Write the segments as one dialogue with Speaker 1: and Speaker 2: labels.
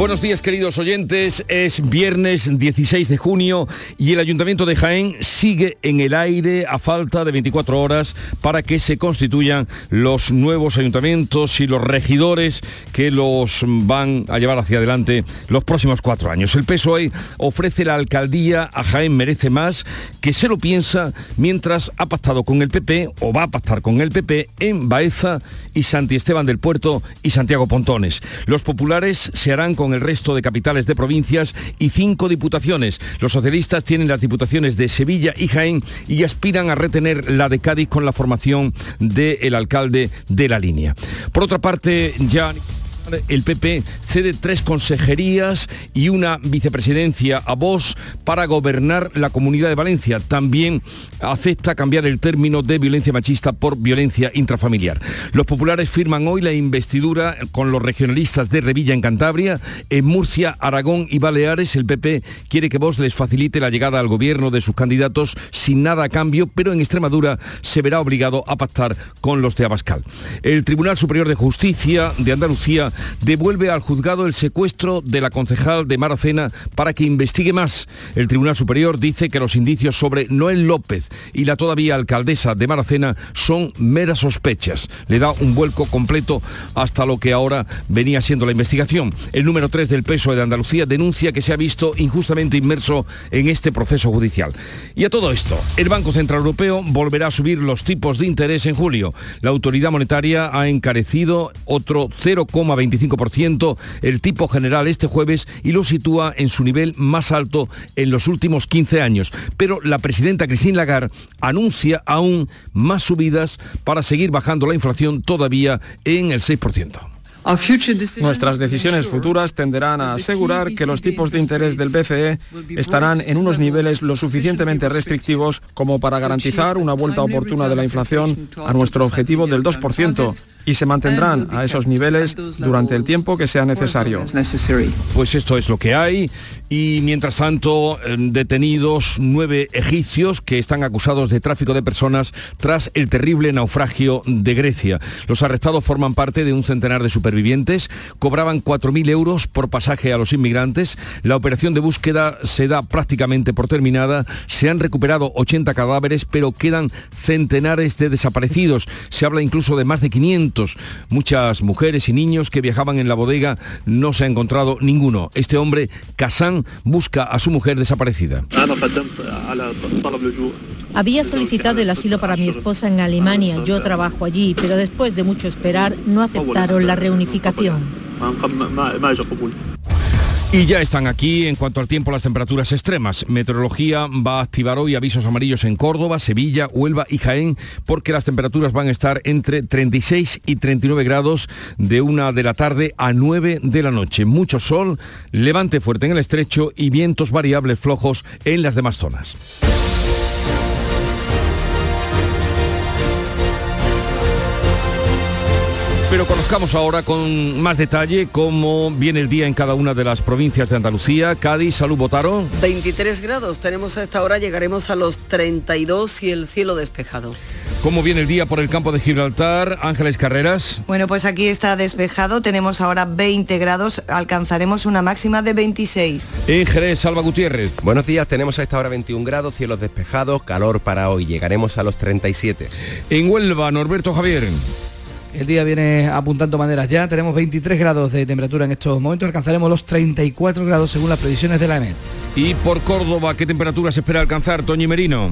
Speaker 1: Buenos días queridos oyentes, es viernes 16 de junio y el Ayuntamiento de Jaén sigue en el aire a falta de 24 horas para que se constituyan los nuevos ayuntamientos y los regidores que los van a llevar hacia adelante los próximos cuatro años. El PSOE ofrece la alcaldía a Jaén Merece Más, que se lo piensa mientras ha pactado con el PP o va a pactar con el PP en Baeza y Santi Esteban del Puerto y Santiago Pontones. Los populares se harán con el resto de capitales de provincias y cinco diputaciones. Los socialistas tienen las diputaciones de Sevilla y Jaén y aspiran a retener la de Cádiz con la formación del alcalde de la línea. Por otra parte, ya el PP cede tres consejerías y una vicepresidencia a vos para gobernar la Comunidad de Valencia. También acepta cambiar el término de violencia machista por violencia intrafamiliar. Los populares firman hoy la investidura con los regionalistas de Revilla en Cantabria. En Murcia, Aragón y Baleares, el PP quiere que vos les facilite la llegada al gobierno de sus candidatos sin nada a cambio, pero en Extremadura se verá obligado a pactar con los de Abascal. El Tribunal Superior de Justicia de Andalucía devuelve al juzgado el secuestro de la concejal de Maracena para que investigue más. El Tribunal Superior dice que los indicios sobre Noel López y la todavía alcaldesa de Maracena son meras sospechas. Le da un vuelco completo hasta lo que ahora venía siendo la investigación. El número 3 del peso de Andalucía denuncia que se ha visto injustamente inmerso en este proceso judicial. Y a todo esto, el Banco Central Europeo volverá a subir los tipos de interés en julio. La autoridad monetaria ha encarecido otro 0,20 25% el tipo general este jueves y lo sitúa en su nivel más alto en los últimos 15 años. Pero la presidenta Christine Lagarde anuncia aún más subidas para seguir bajando la inflación todavía en el 6%.
Speaker 2: Nuestras decisiones futuras tenderán a asegurar que los tipos de interés del BCE estarán en unos niveles lo suficientemente restrictivos como para garantizar una vuelta oportuna de la inflación a nuestro objetivo del 2% y se mantendrán a esos niveles durante el tiempo que sea necesario.
Speaker 1: Pues esto es lo que hay y mientras tanto detenidos nueve egipcios que están acusados de tráfico de personas tras el terrible naufragio de Grecia. Los arrestados forman parte de un centenar de supervivientes vivientes cobraban 4.000 euros por pasaje a los inmigrantes. La operación de búsqueda se da prácticamente por terminada. Se han recuperado 80 cadáveres, pero quedan centenares de desaparecidos. Se habla incluso de más de 500. Muchas mujeres y niños que viajaban en la bodega no se ha encontrado ninguno. Este hombre, Kazán, busca a su mujer desaparecida.
Speaker 3: Había solicitado el asilo para mi esposa en Alemania. Yo trabajo allí, pero después de mucho esperar no aceptaron la reunificación.
Speaker 1: Y ya están aquí en cuanto al tiempo las temperaturas extremas. Meteorología va a activar hoy avisos amarillos en Córdoba, Sevilla, Huelva y Jaén porque las temperaturas van a estar entre 36 y 39 grados de una de la tarde a 9 de la noche. Mucho sol, levante fuerte en el estrecho y vientos variables flojos en las demás zonas. Pero conozcamos ahora con más detalle cómo viene el día en cada una de las provincias de Andalucía. Cádiz, Salud, Botaro.
Speaker 4: 23 grados tenemos a esta hora, llegaremos a los 32 y el cielo despejado.
Speaker 1: ¿Cómo viene el día por el campo de Gibraltar? Ángeles Carreras.
Speaker 5: Bueno, pues aquí está despejado, tenemos ahora 20 grados, alcanzaremos una máxima de 26.
Speaker 1: En Jerez, Salva Gutiérrez.
Speaker 6: Buenos días, tenemos a esta hora 21 grados, cielos despejados, calor para hoy, llegaremos a los 37.
Speaker 1: En Huelva, Norberto Javier.
Speaker 7: El día viene apuntando maneras ya, tenemos 23 grados de temperatura en estos momentos, alcanzaremos los 34 grados según las previsiones de la EMET.
Speaker 1: Y por Córdoba, ¿qué temperatura se espera alcanzar, Toñi Merino?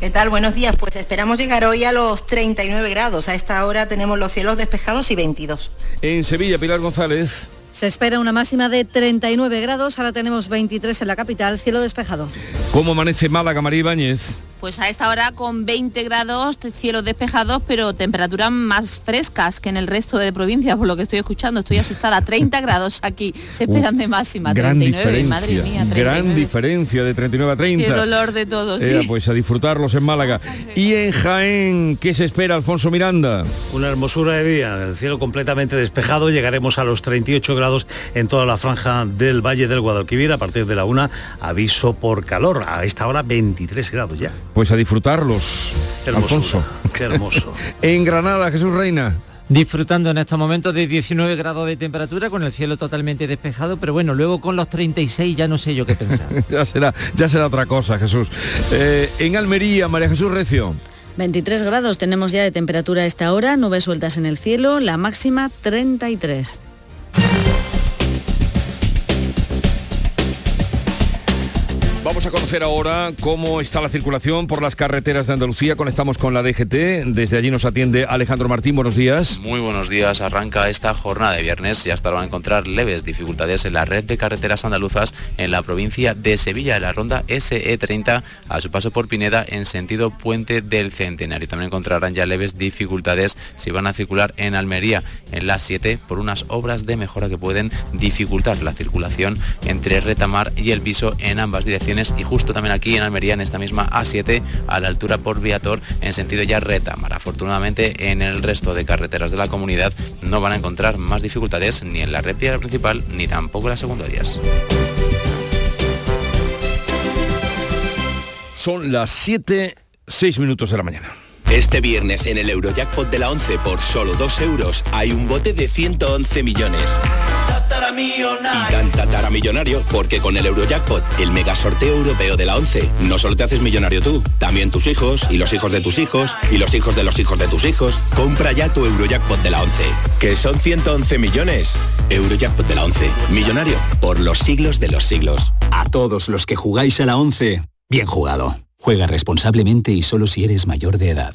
Speaker 8: ¿Qué tal? Buenos días. Pues esperamos llegar hoy a los 39 grados. A esta hora tenemos los cielos despejados y 22.
Speaker 1: En Sevilla, Pilar González.
Speaker 3: Se espera una máxima de 39 grados, ahora tenemos 23 en la capital, cielo despejado.
Speaker 1: ¿Cómo amanece Málaga, María Ibáñez?
Speaker 9: Pues a esta hora con 20 grados, cielos despejados, pero temperaturas más frescas que en el resto de provincias, por lo que estoy escuchando. Estoy asustada. 30 grados aquí se esperan de máxima.
Speaker 1: Gran
Speaker 9: 39,
Speaker 1: diferencia,
Speaker 9: madre mía. 39.
Speaker 1: gran diferencia de 39 a 30.
Speaker 9: Qué dolor de todos.
Speaker 1: Eh,
Speaker 9: sí.
Speaker 1: pues a disfrutarlos en Málaga. Y en Jaén, ¿qué se espera, Alfonso Miranda?
Speaker 10: Una hermosura de día, el cielo completamente despejado, llegaremos a los 38 grados en toda la franja del Valle del Guadalquivir, a partir de la una, aviso por calor, a esta hora 23 grados ya.
Speaker 1: Pues a disfrutarlos, Alfonso.
Speaker 10: Qué hermoso.
Speaker 1: en Granada, Jesús Reina.
Speaker 11: Disfrutando en estos momentos de 19 grados de temperatura con el cielo totalmente despejado, pero bueno, luego con los 36 ya no sé yo qué pensar.
Speaker 1: ya, será, ya será otra cosa, Jesús. Eh, en Almería, María Jesús Recio.
Speaker 12: 23 grados tenemos ya de temperatura a esta hora, nubes sueltas en el cielo, la máxima 33.
Speaker 1: Vamos a conocer ahora cómo está la circulación por las carreteras de Andalucía. Conectamos con la DGT. Desde allí nos atiende Alejandro Martín. Buenos días.
Speaker 13: Muy buenos días. Arranca esta jornada de viernes y hasta ahora van a encontrar leves dificultades en la red de carreteras andaluzas en la provincia de Sevilla, en la ronda SE30 a su paso por Pineda en sentido Puente del Centenario. También encontrarán ya leves dificultades si van a circular en Almería en la 7 por unas obras de mejora que pueden dificultar la circulación entre Retamar y El Viso en ambas direcciones y justo también aquí en Almería en esta misma A7 a la altura por Viator en sentido ya Retamar. Afortunadamente en el resto de carreteras de la comunidad no van a encontrar más dificultades ni en la red vial principal ni tampoco en las secundarias.
Speaker 1: Son las 7, 6 minutos de la mañana.
Speaker 14: Este viernes en el Eurojackpot de la 11 por solo 2 euros hay un bote de 111 millones. Y tan tatara millonario porque con el Eurojackpot, el mega sorteo europeo de la 11, no solo te haces millonario tú, también tus hijos y los hijos de tus hijos y los hijos de los hijos de tus hijos. Compra ya tu Eurojackpot de la 11, que son 111 millones. Eurojackpot de la 11, millonario por los siglos de los siglos.
Speaker 15: A todos los que jugáis a la 11, bien jugado. Juega responsablemente y solo si eres mayor de edad.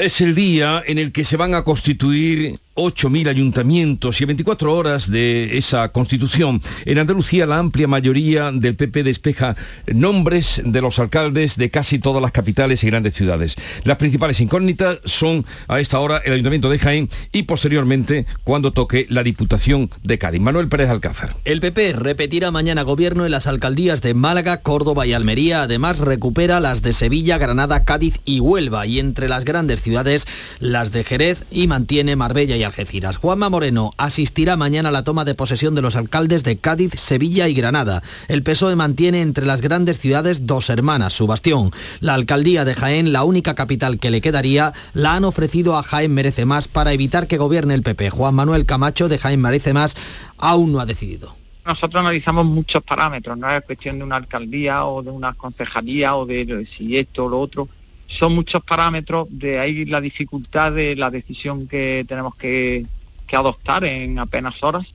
Speaker 1: es el día en el que se van a constituir 8.000 ayuntamientos y 24 horas de esa constitución. En Andalucía la amplia mayoría del PP despeja nombres de los alcaldes de casi todas las capitales y grandes ciudades. Las principales incógnitas son a esta hora el Ayuntamiento de Jaén y posteriormente cuando toque la Diputación de Cádiz. Manuel Pérez Alcázar.
Speaker 16: El PP repetirá mañana gobierno en las alcaldías de Málaga, Córdoba y Almería. Además recupera las de Sevilla, Granada, Cádiz y Huelva. Y entre las grandes ciudades, las de Jerez y mantiene Marbella y Algeciras. Juanma Moreno asistirá mañana a la toma de posesión de los alcaldes de Cádiz, Sevilla y Granada. El PSOE mantiene entre las grandes ciudades dos hermanas, su bastión. La alcaldía de Jaén, la única capital que le quedaría, la han ofrecido a Jaén Merece Más para evitar que gobierne el PP. Juan Manuel Camacho de Jaén Merece Más aún no ha decidido.
Speaker 17: Nosotros analizamos muchos parámetros, no es cuestión de una alcaldía o de una concejalía o de si esto o lo otro. Son muchos parámetros, de ahí la dificultad de la decisión que tenemos que, que adoptar en apenas horas.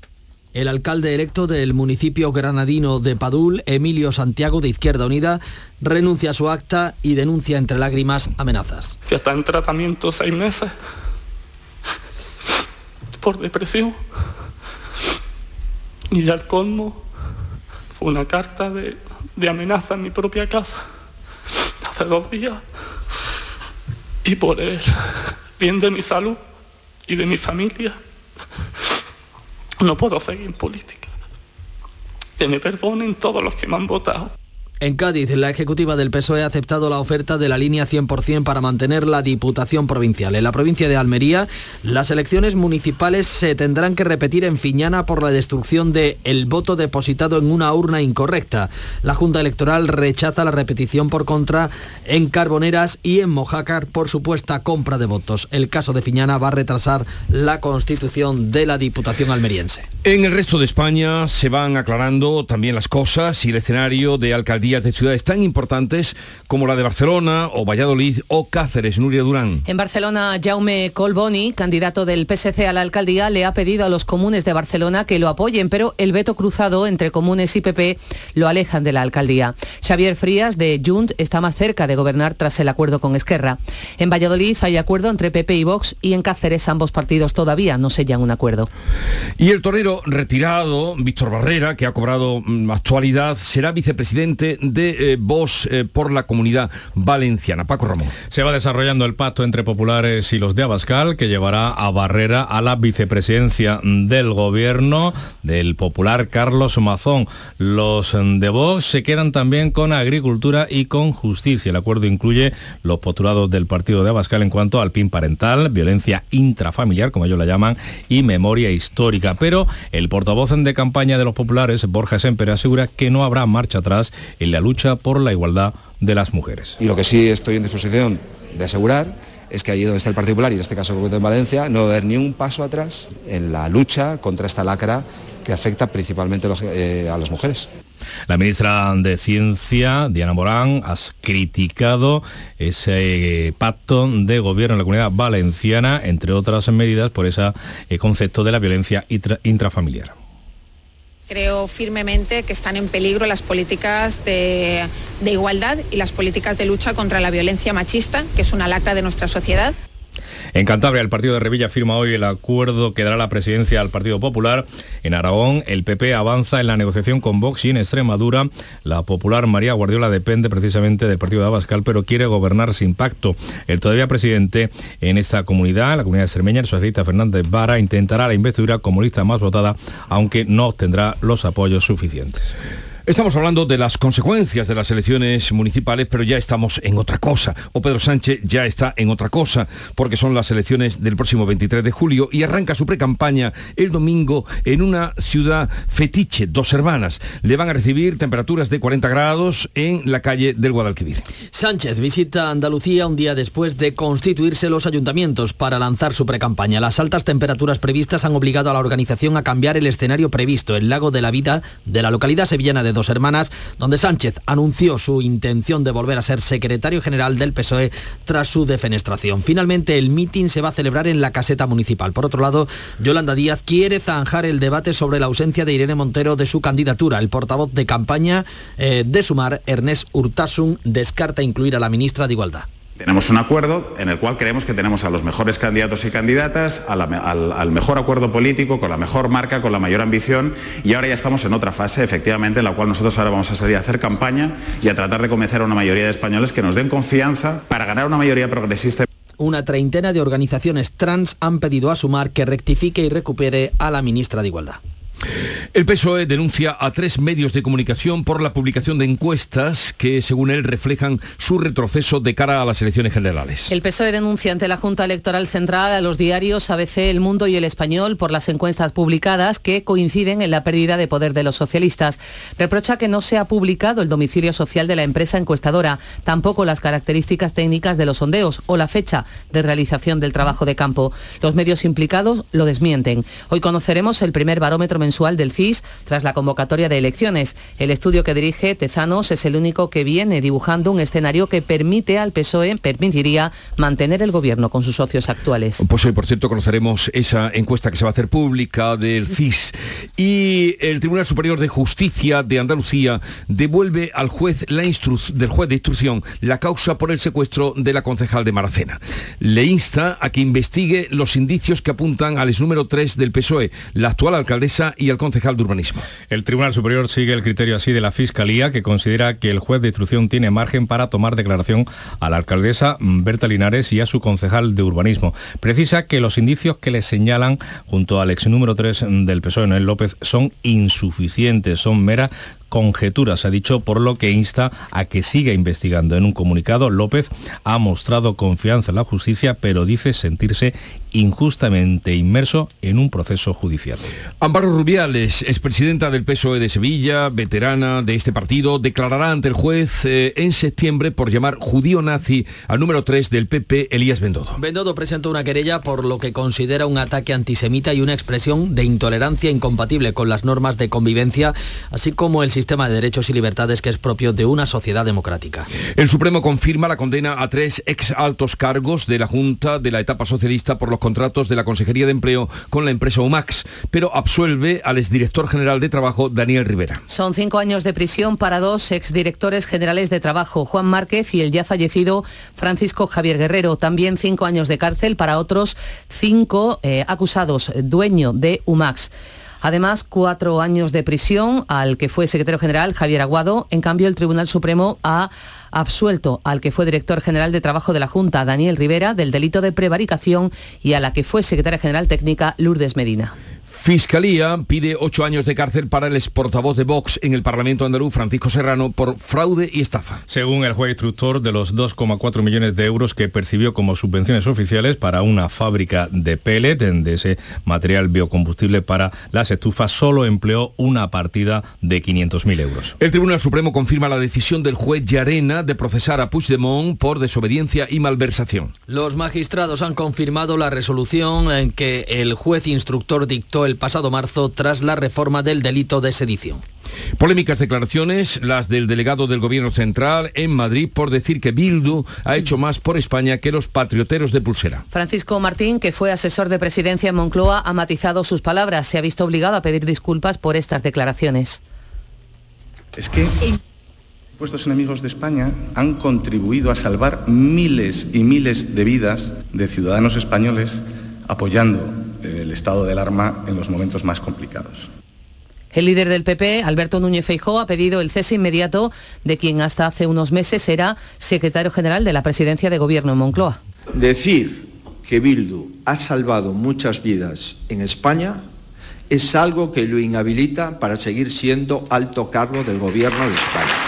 Speaker 16: El alcalde electo del municipio granadino de Padul, Emilio Santiago de Izquierda Unida, renuncia a su acta y denuncia entre lágrimas amenazas.
Speaker 18: que está en tratamiento seis meses por depresión. Y ya el colmo fue una carta de, de amenaza en mi propia casa hace dos días. Y por el bien de mi salud y de mi familia, no puedo seguir en política. Que me perdonen todos los que me han votado.
Speaker 16: En Cádiz, la ejecutiva del PSOE ha aceptado la oferta de la línea 100% para mantener la Diputación Provincial. En la provincia de Almería, las elecciones municipales se tendrán que repetir en Fiñana por la destrucción de el voto depositado en una urna incorrecta. La Junta Electoral rechaza la repetición por contra en Carboneras y en Mojácar por supuesta compra de votos. El caso de Fiñana va a retrasar la constitución de la Diputación almeriense.
Speaker 1: En el resto de España se van aclarando también las cosas y el escenario de alcaldía alcaldías de ciudades tan importantes como la de Barcelona o Valladolid o Cáceres, Nuria Durán.
Speaker 19: En Barcelona, Jaume Colboni, candidato del PSC a la alcaldía, le ha pedido a los comunes de Barcelona que lo apoyen, pero el veto cruzado entre comunes y PP lo alejan de la alcaldía. Xavier Frías, de Junt, está más cerca de gobernar tras el acuerdo con Esquerra. En Valladolid hay acuerdo entre PP y Vox y en Cáceres ambos partidos todavía no sellan un acuerdo.
Speaker 1: Y el torero retirado, Víctor Barrera, que ha cobrado mm, actualidad, será vicepresidente de eh, Vox eh, por la comunidad valenciana. Paco Ramón.
Speaker 20: Se va desarrollando el pacto entre populares y los de Abascal, que llevará a Barrera a la vicepresidencia del gobierno del popular Carlos Mazón. Los de Vox se quedan también con agricultura y con justicia. El acuerdo incluye los postulados del partido de Abascal en cuanto al PIN parental, violencia intrafamiliar, como ellos la llaman, y memoria histórica. Pero el portavoz de campaña de los populares, Borja Semper, asegura que no habrá marcha atrás la lucha por la igualdad de las mujeres.
Speaker 21: Y lo que sí estoy en disposición de asegurar es que allí donde está el Partido Popular, y en este caso en Valencia, no va a haber ni un paso atrás en la lucha contra esta lacra que afecta principalmente eh, a las mujeres.
Speaker 20: La ministra de Ciencia, Diana Morán, ha criticado ese pacto de gobierno en la comunidad valenciana, entre otras medidas, por ese eh, concepto de la violencia intrafamiliar.
Speaker 22: Creo firmemente que están en peligro las políticas de, igualdad y las políticas de lucha contra la violencia machista, que es una lacra de nuestra sociedad.
Speaker 20: En Cantabria, el partido de Revilla firma hoy el acuerdo que dará la presidencia al Partido Popular. En Aragón, el PP avanza en la negociación con Vox y en Extremadura, la popular María Guardiola depende precisamente del partido de Abascal, pero quiere gobernar sin pacto. El todavía presidente en esta comunidad, la comunidad extremeña, el socialista Fernández Vara, intentará la investidura como lista más votada, aunque no obtendrá los apoyos suficientes.
Speaker 1: Estamos hablando de las consecuencias de las elecciones municipales, pero ya estamos en otra cosa. O Pedro Sánchez ya está en otra cosa, porque son las elecciones del próximo 23 de julio y arranca su precampaña el domingo en una ciudad fetiche, Dos Hermanas. Le van a recibir temperaturas de 40 grados en la calle del Guadalquivir.
Speaker 16: Sánchez visita Andalucía un día después de constituirse los ayuntamientos para lanzar su precampaña. Las altas temperaturas previstas han obligado a la organización a cambiar el escenario previsto, el lago de la vida de la localidad sevillana de Dos Hermanas, donde Sánchez anunció su intención de volver a ser secretario general del PSOE tras su defenestración. Finalmente, el mitin se va a celebrar en la caseta municipal. Por otro lado, Yolanda Díaz quiere zanjar el debate sobre la ausencia de Irene Montero de su candidatura. El portavoz de campaña eh, de Sumar, Ernest Urtasun, descarta incluir a la ministra de Igualdad.
Speaker 23: Tenemos un acuerdo en el cual creemos que tenemos a los mejores candidatos y candidatas, al, al, mejor acuerdo político, con la mejor marca, con la mayor ambición y ahora ya estamos en otra fase, efectivamente, en la cual nosotros ahora vamos a salir a hacer campaña y a tratar de convencer a una mayoría de españoles que nos den confianza para ganar una mayoría progresista.
Speaker 16: Una treintena de organizaciones trans han pedido a Sumar que rectifique y recupere a la ministra de Igualdad.
Speaker 1: El PSOE denuncia a tres medios de comunicación por la publicación de encuestas que, según él, reflejan su retroceso de cara a las elecciones generales.
Speaker 19: El PSOE denuncia ante la Junta Electoral Central a los diarios ABC, El Mundo y El Español por las encuestas publicadas que coinciden en la pérdida de poder de los socialistas. Reprocha que no se ha publicado el domicilio social de la empresa encuestadora, tampoco las características técnicas de los sondeos o la fecha de realización del trabajo de campo. Los medios implicados lo desmienten. Hoy conoceremos el primer barómetro mensual del CIS tras la convocatoria de elecciones. El estudio que dirige Tezanos es el único que viene dibujando un escenario que permite al PSOE, permitiría mantener el gobierno con sus socios actuales.
Speaker 1: Pues hoy, por cierto, conoceremos esa encuesta que se va a hacer pública del CIS. Y el Tribunal Superior de Justicia de Andalucía devuelve al juez la del juez de instrucción la causa por el secuestro de la concejal de Maracena. Le insta a que investigue los indicios que apuntan al ex número 3 del PSOE, la actual alcaldesa y el concejal de urbanismo.
Speaker 20: El Tribunal Superior sigue el criterio así de la Fiscalía, que considera que el juez de instrucción tiene margen para tomar declaración a la alcaldesa Berta Linares y a su concejal de urbanismo. Precisa que los indicios que le señalan junto al ex número 3 del PSOE, Noel López, son insuficientes, son mera conjeturas, ha dicho, por lo que insta a que siga investigando. En un comunicado, López ha mostrado confianza en la justicia, pero dice sentirse injustamente inmerso en un proceso judicial.
Speaker 1: Amparo Rubiales, expresidenta del PSOE de Sevilla, veterana de este partido, declarará ante el juez eh, en septiembre por llamar judío nazi al número 3 del PP, Elías Bendodo.
Speaker 16: Bendodo presentó una querella por lo que considera un ataque antisemita y una expresión de intolerancia incompatible con las normas de convivencia, así como el sistema sistema de derechos y libertades que es propio de una sociedad democrática.
Speaker 1: El Supremo confirma la condena a tres ex altos cargos de la Junta de la etapa socialista por los contratos de la Consejería de Empleo con la empresa UMAX, pero absuelve al exdirector general de Trabajo, Daniel Rivera.
Speaker 19: Son cinco años de prisión para dos exdirectores generales de Trabajo, Juan Márquez y el ya fallecido Francisco Javier Guerrero. También cinco años de cárcel para otros cinco eh, acusados, dueño de UMAX. Además, cuatro años de prisión al que fue secretario general Javier Aguado. En cambio, el Tribunal Supremo ha absuelto al que fue director general de Trabajo de la Junta, Daniel Rivera, del delito de prevaricación y a la que fue secretaria general técnica, Lourdes Medina.
Speaker 1: Fiscalía pide ocho años de cárcel para el exportavoz de Vox en el Parlamento andaluz, Francisco Serrano, por fraude y estafa.
Speaker 20: Según el juez instructor, de los 2,4 millones de euros que percibió como subvenciones oficiales para una fábrica de pellet, de ese material biocombustible para las estufas, solo empleó una partida de 500.000 euros.
Speaker 1: El Tribunal Supremo confirma la decisión del juez Llarena de procesar a Puigdemont por desobediencia y malversación.
Speaker 16: Los magistrados han confirmado la resolución en que el juez instructor dictó el pasado marzo tras la reforma del delito de sedición.
Speaker 1: Polémicas declaraciones, las del delegado del Gobierno Central en Madrid por decir que Bildu ha hecho más por España que los patrioteros de pulsera.
Speaker 19: Francisco Martín, que fue asesor de presidencia en Moncloa, ha matizado sus palabras. Se ha visto obligado a pedir disculpas por estas declaraciones.
Speaker 24: Es que supuestos enemigos de España han contribuido a salvar miles y miles de vidas de ciudadanos españoles apoyando el estado del arma en los momentos más complicados.
Speaker 19: El líder del PP, Alberto Núñez Feijóo, ha pedido el cese inmediato de quien hasta hace unos meses era secretario general de la presidencia de gobierno en Moncloa.
Speaker 25: Decir que Bildu ha salvado muchas vidas en España es algo que lo inhabilita para seguir siendo alto cargo del gobierno de España.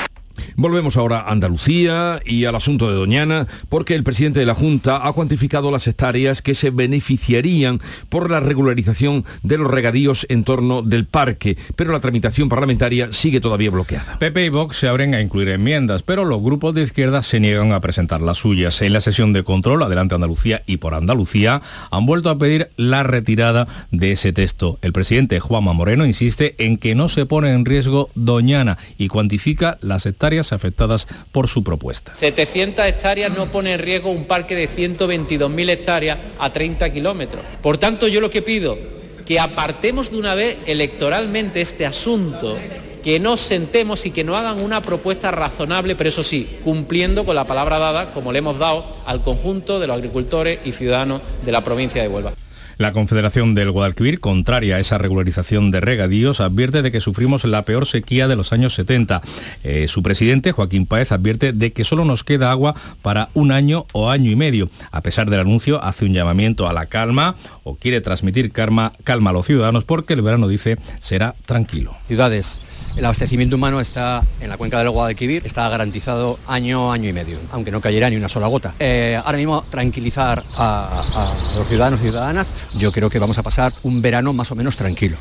Speaker 1: Volvemos ahora a Andalucía y al asunto de Doñana, porque el presidente de la Junta ha cuantificado las hectáreas que se beneficiarían por la regularización de los regadíos en torno del parque, pero la tramitación parlamentaria sigue todavía bloqueada.
Speaker 20: PP y Vox se abren a incluir enmiendas, pero los grupos de izquierda se niegan a presentar las suyas. En la sesión de control, Adelante Andalucía y por Andalucía, han vuelto a pedir la retirada de ese texto. El presidente Juanma Moreno insiste en que no se pone en riesgo Doñana y cuantifica las afectadas por su propuesta.
Speaker 26: 700 hectáreas no pone en riesgo un parque de 122.000 hectáreas a 30 kilómetros. Por tanto, yo lo que pido, que apartemos de una vez electoralmente este asunto que nos sentemos y que no hagan una propuesta razonable, pero eso sí, cumpliendo con la palabra dada, como le hemos dado al conjunto de los agricultores y ciudadanos de la provincia de Huelva.
Speaker 20: La Confederación del Guadalquivir, contraria a esa regularización de regadíos, advierte de que sufrimos la peor sequía de los años 70. Eh, su presidente, Joaquín Páez, advierte de que solo nos queda agua para un año o año y medio. A pesar del anuncio, hace un llamamiento a la calma o quiere transmitir calma, calma a los ciudadanos porque el verano, dice, será tranquilo.
Speaker 27: Ciudades el abastecimiento humano está en la cuenca del Guadalquivir, está garantizado año, año y medio, aunque no cayera ni una sola gota. Eh, ahora mismo tranquilizar a, a los ciudadanos y ciudadanas, yo creo que vamos a pasar un verano más o menos tranquilo.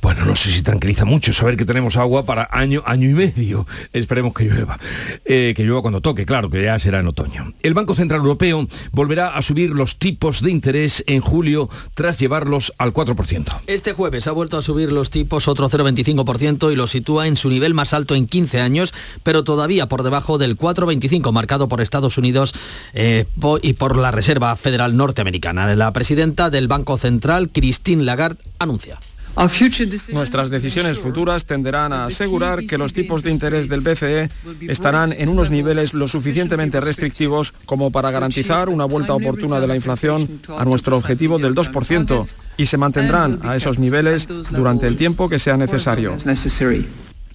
Speaker 1: Bueno, no sé si tranquiliza mucho saber que tenemos agua para año, año y medio. Esperemos que llueva. Eh, que llueva cuando toque, claro, que ya será en otoño. El Banco Central Europeo volverá a subir los tipos de interés en julio tras llevarlos al 4%.
Speaker 16: Este jueves ha vuelto a subir los tipos otro 0,25% y lo sitúa en su nivel más alto en 15 años, pero todavía por debajo del 4,25 marcado por Estados Unidos eh, y por la Reserva Federal Norteamericana. La presidenta del Banco Central, Christine Lagarde, anuncia.
Speaker 28: Nuestras decisiones futuras tenderán a asegurar que los tipos de interés del BCE estarán en unos niveles lo suficientemente restrictivos como para garantizar una vuelta oportuna de la inflación a nuestro objetivo del 2% y se mantendrán a esos niveles durante el tiempo que sea necesario.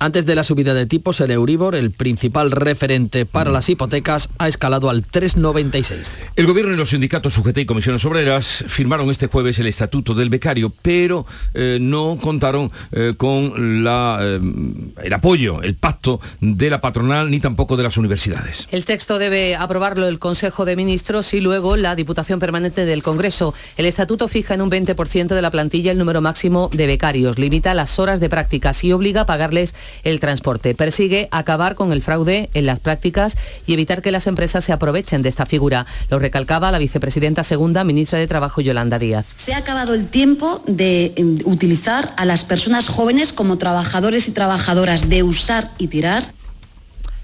Speaker 16: Antes de la subida de tipos, el Euribor, el principal referente para las hipotecas, ha escalado al 3,96.
Speaker 1: El gobierno y los sindicatos UGT y comisiones obreras firmaron este jueves el estatuto del becario, pero eh, no contaron eh, con la, eh, el apoyo, el pacto de la patronal ni tampoco de las universidades.
Speaker 19: El texto debe aprobarlo el Consejo de Ministros y luego la Diputación Permanente del Congreso. El estatuto fija en un 20% de la plantilla el número máximo de becarios, limita las horas de prácticas y obliga a pagarles el transporte. Persigue acabar con el fraude en las prácticas y evitar que las empresas se aprovechen de esta figura. Lo recalcaba la vicepresidenta segunda, ministra de Trabajo, Yolanda Díaz.
Speaker 29: Se ha acabado el tiempo de em, utilizar a las personas jóvenes como trabajadores y trabajadoras, de usar y tirar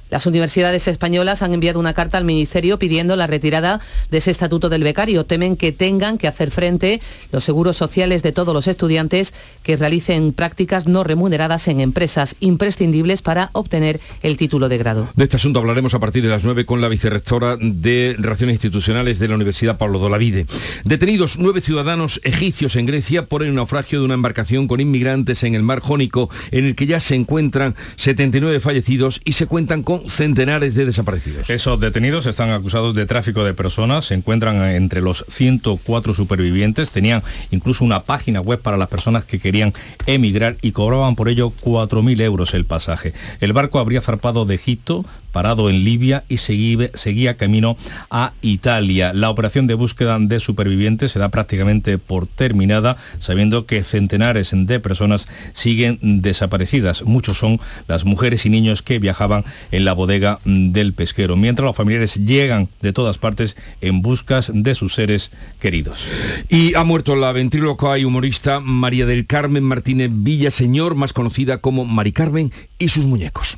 Speaker 19: las universidades españolas han enviado una carta al Ministerio pidiendo la retirada de ese estatuto del becario. Temen que tengan que hacer frente los seguros sociales de todos los estudiantes que realicen prácticas no remuneradas en empresas imprescindibles para obtener el título de grado.
Speaker 1: De este asunto hablaremos a partir de las 9 con la vicerrectora de Relaciones Institucionales de la Universidad Pablo Dolavide. Detenidos nueve ciudadanos egipcios en Grecia por el naufragio de una embarcación con inmigrantes en el mar Jónico en el que ya se encuentran 79 fallecidos y se cuentan con centenares de desaparecidos.
Speaker 20: Esos detenidos están acusados de tráfico de personas, se encuentran entre los 104 supervivientes, tenían incluso una página web para las personas que querían emigrar y cobraban por ello 4.000 euros el pasaje. El barco habría zarpado de Egipto, parado en Libia y seguía, camino a Italia. La operación de búsqueda de supervivientes se da prácticamente por terminada, sabiendo que centenares de personas siguen desaparecidas. Muchos son las mujeres y niños que viajaban en la bodega del pesquero, mientras los familiares llegan de todas partes en buscas de sus seres queridos.
Speaker 1: Y ha muerto la ventríloca y humorista María del Carmen Martínez Villaseñor, más conocida como Mari Carmen y sus muñecos.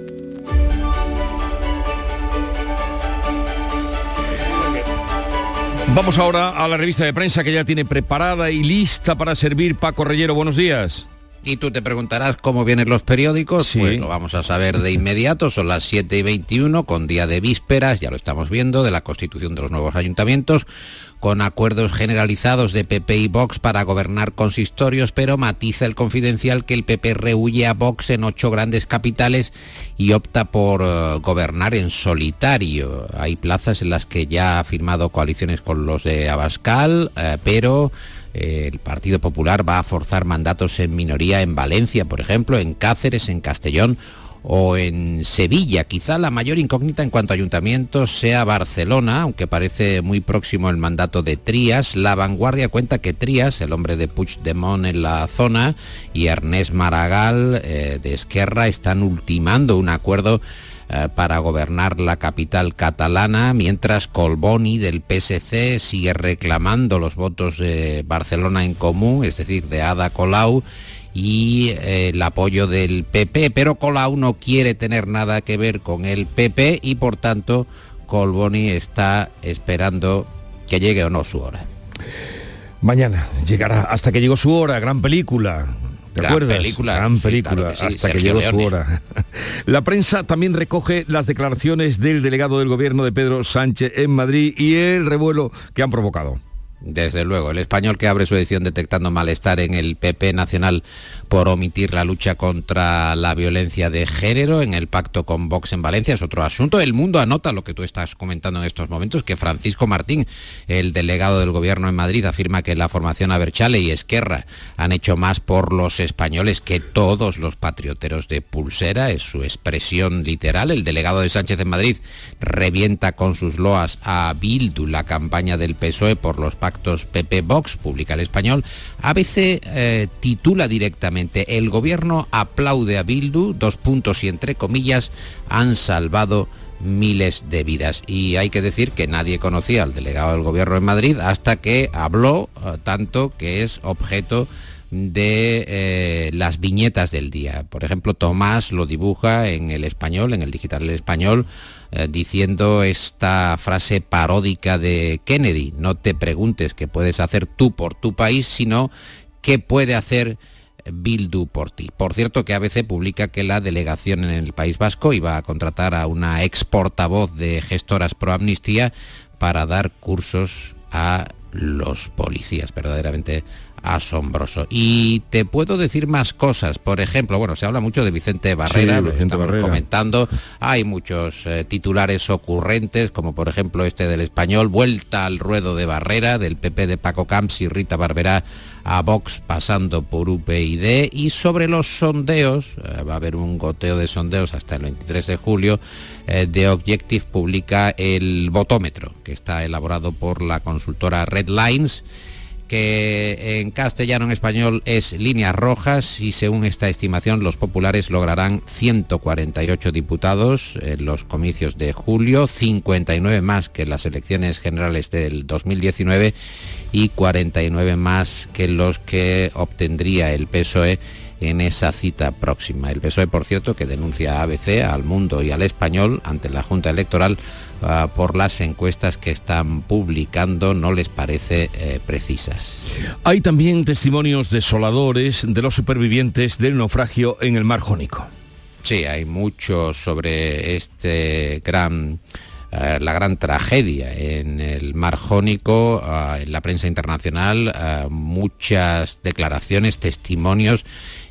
Speaker 1: Vamos ahora a la revista de prensa que ya tiene preparada y lista para servir Paco Reyero. Buenos días.
Speaker 30: Y tú te preguntarás cómo vienen los periódicos.
Speaker 1: Sí.
Speaker 30: Pues lo vamos a saber de inmediato. Son las 7 y 21 con día de vísperas, ya lo estamos viendo, de la constitución de los nuevos ayuntamientos con acuerdos generalizados de PP y Vox para gobernar consistorios, pero matiza el confidencial que el PP rehuye a Vox en ocho grandes capitales y opta por eh, gobernar en solitario. Hay plazas en las que ya ha firmado coaliciones con los de Abascal, eh, pero eh, el Partido Popular va a forzar mandatos en minoría en Valencia, por ejemplo, en Cáceres, en Castellón o en Sevilla. Quizá la mayor incógnita en cuanto a ayuntamientos sea Barcelona, aunque parece muy próximo el mandato de Trías. La vanguardia cuenta que Trías, el hombre de Puigdemont en la zona, y Ernest Maragall eh, de Esquerra están ultimando un acuerdo eh, para gobernar la capital catalana, mientras Colboni del PSC sigue reclamando los votos de Barcelona en común, es decir, de Ada Colau, y eh, el apoyo del PP, pero Colau no quiere tener nada que ver con el PP y por tanto Colboni está esperando que llegue o no su hora.
Speaker 1: Mañana llegará hasta que llegó su hora, gran película. ¿Te
Speaker 30: Gran
Speaker 1: acuerdas?
Speaker 30: película,
Speaker 1: Gran
Speaker 30: sí,
Speaker 1: película,
Speaker 30: claro que sí,
Speaker 1: hasta que llegó su hora. La prensa también recoge las declaraciones del delegado del gobierno de Pedro Sánchez en Madrid y el revuelo que han provocado.
Speaker 30: Desde luego, el español que abre su edición detectando malestar en el PP nacional por omitir la lucha contra la violencia de género en el pacto con Vox en Valencia es otro asunto. El mundo anota lo que tú estás comentando en estos momentos, que Francisco Martín, el delegado del gobierno en Madrid, afirma que la formación Aberchale y Esquerra han hecho más por los españoles que todos los patrioteros de Pulsera, es su expresión literal. El delegado de Sánchez en Madrid revienta con sus loas a Bildu la campaña del PSOE por los pactos PP-Vox, publica el español. ABC eh, titula directamente, el gobierno aplaude a Bildu, dos puntos y entre comillas, han salvado miles de vidas. Y hay que decir que nadie conocía al delegado del gobierno en Madrid hasta que habló eh, tanto que es objeto de eh, las viñetas del día. Por ejemplo, Tomás lo dibuja en el español, en el digital español, eh, diciendo esta frase paródica de Kennedy, no te preguntes qué puedes hacer tú por tu país, sino qué puede hacer Bildu por ti. Por cierto que ABC publica que la delegación en el País Vasco iba a contratar a una ex portavoz de gestoras pro amnistía para dar cursos a los policías, verdaderamente asombroso. Y te puedo decir más cosas. Por ejemplo, bueno, se habla mucho de Vicente Barrera, lo estamos comentando. Hay muchos eh, titulares ocurrentes, como por ejemplo este del español, vuelta al ruedo de Barrera, del PP de Paco Camps y Rita Barberá a Vox pasando por UPyD y sobre los sondeos, eh, va a haber un goteo de sondeos hasta el 23 de julio, eh, The Objective publica el votómetro que está elaborado por la consultora Red Lines que en castellano en español es líneas rojas y según esta estimación los populares lograrán 148 diputados en los comicios de julio, 59 más que en las elecciones generales del 2019 y 49 más que los que obtendría el PSOE en esa cita próxima. El PSOE, por cierto, que denuncia a ABC, al Mundo y al Español ante la Junta Electoral Ah, por las encuestas que están publicando no les parece eh, precisas.
Speaker 1: Hay también testimonios desoladores de los supervivientes del naufragio en el mar Jónico.
Speaker 30: Sí, hay mucho sobre este gran eh, la gran tragedia en el mar Jónico, ah, en la prensa internacional, ah, muchas declaraciones, testimonios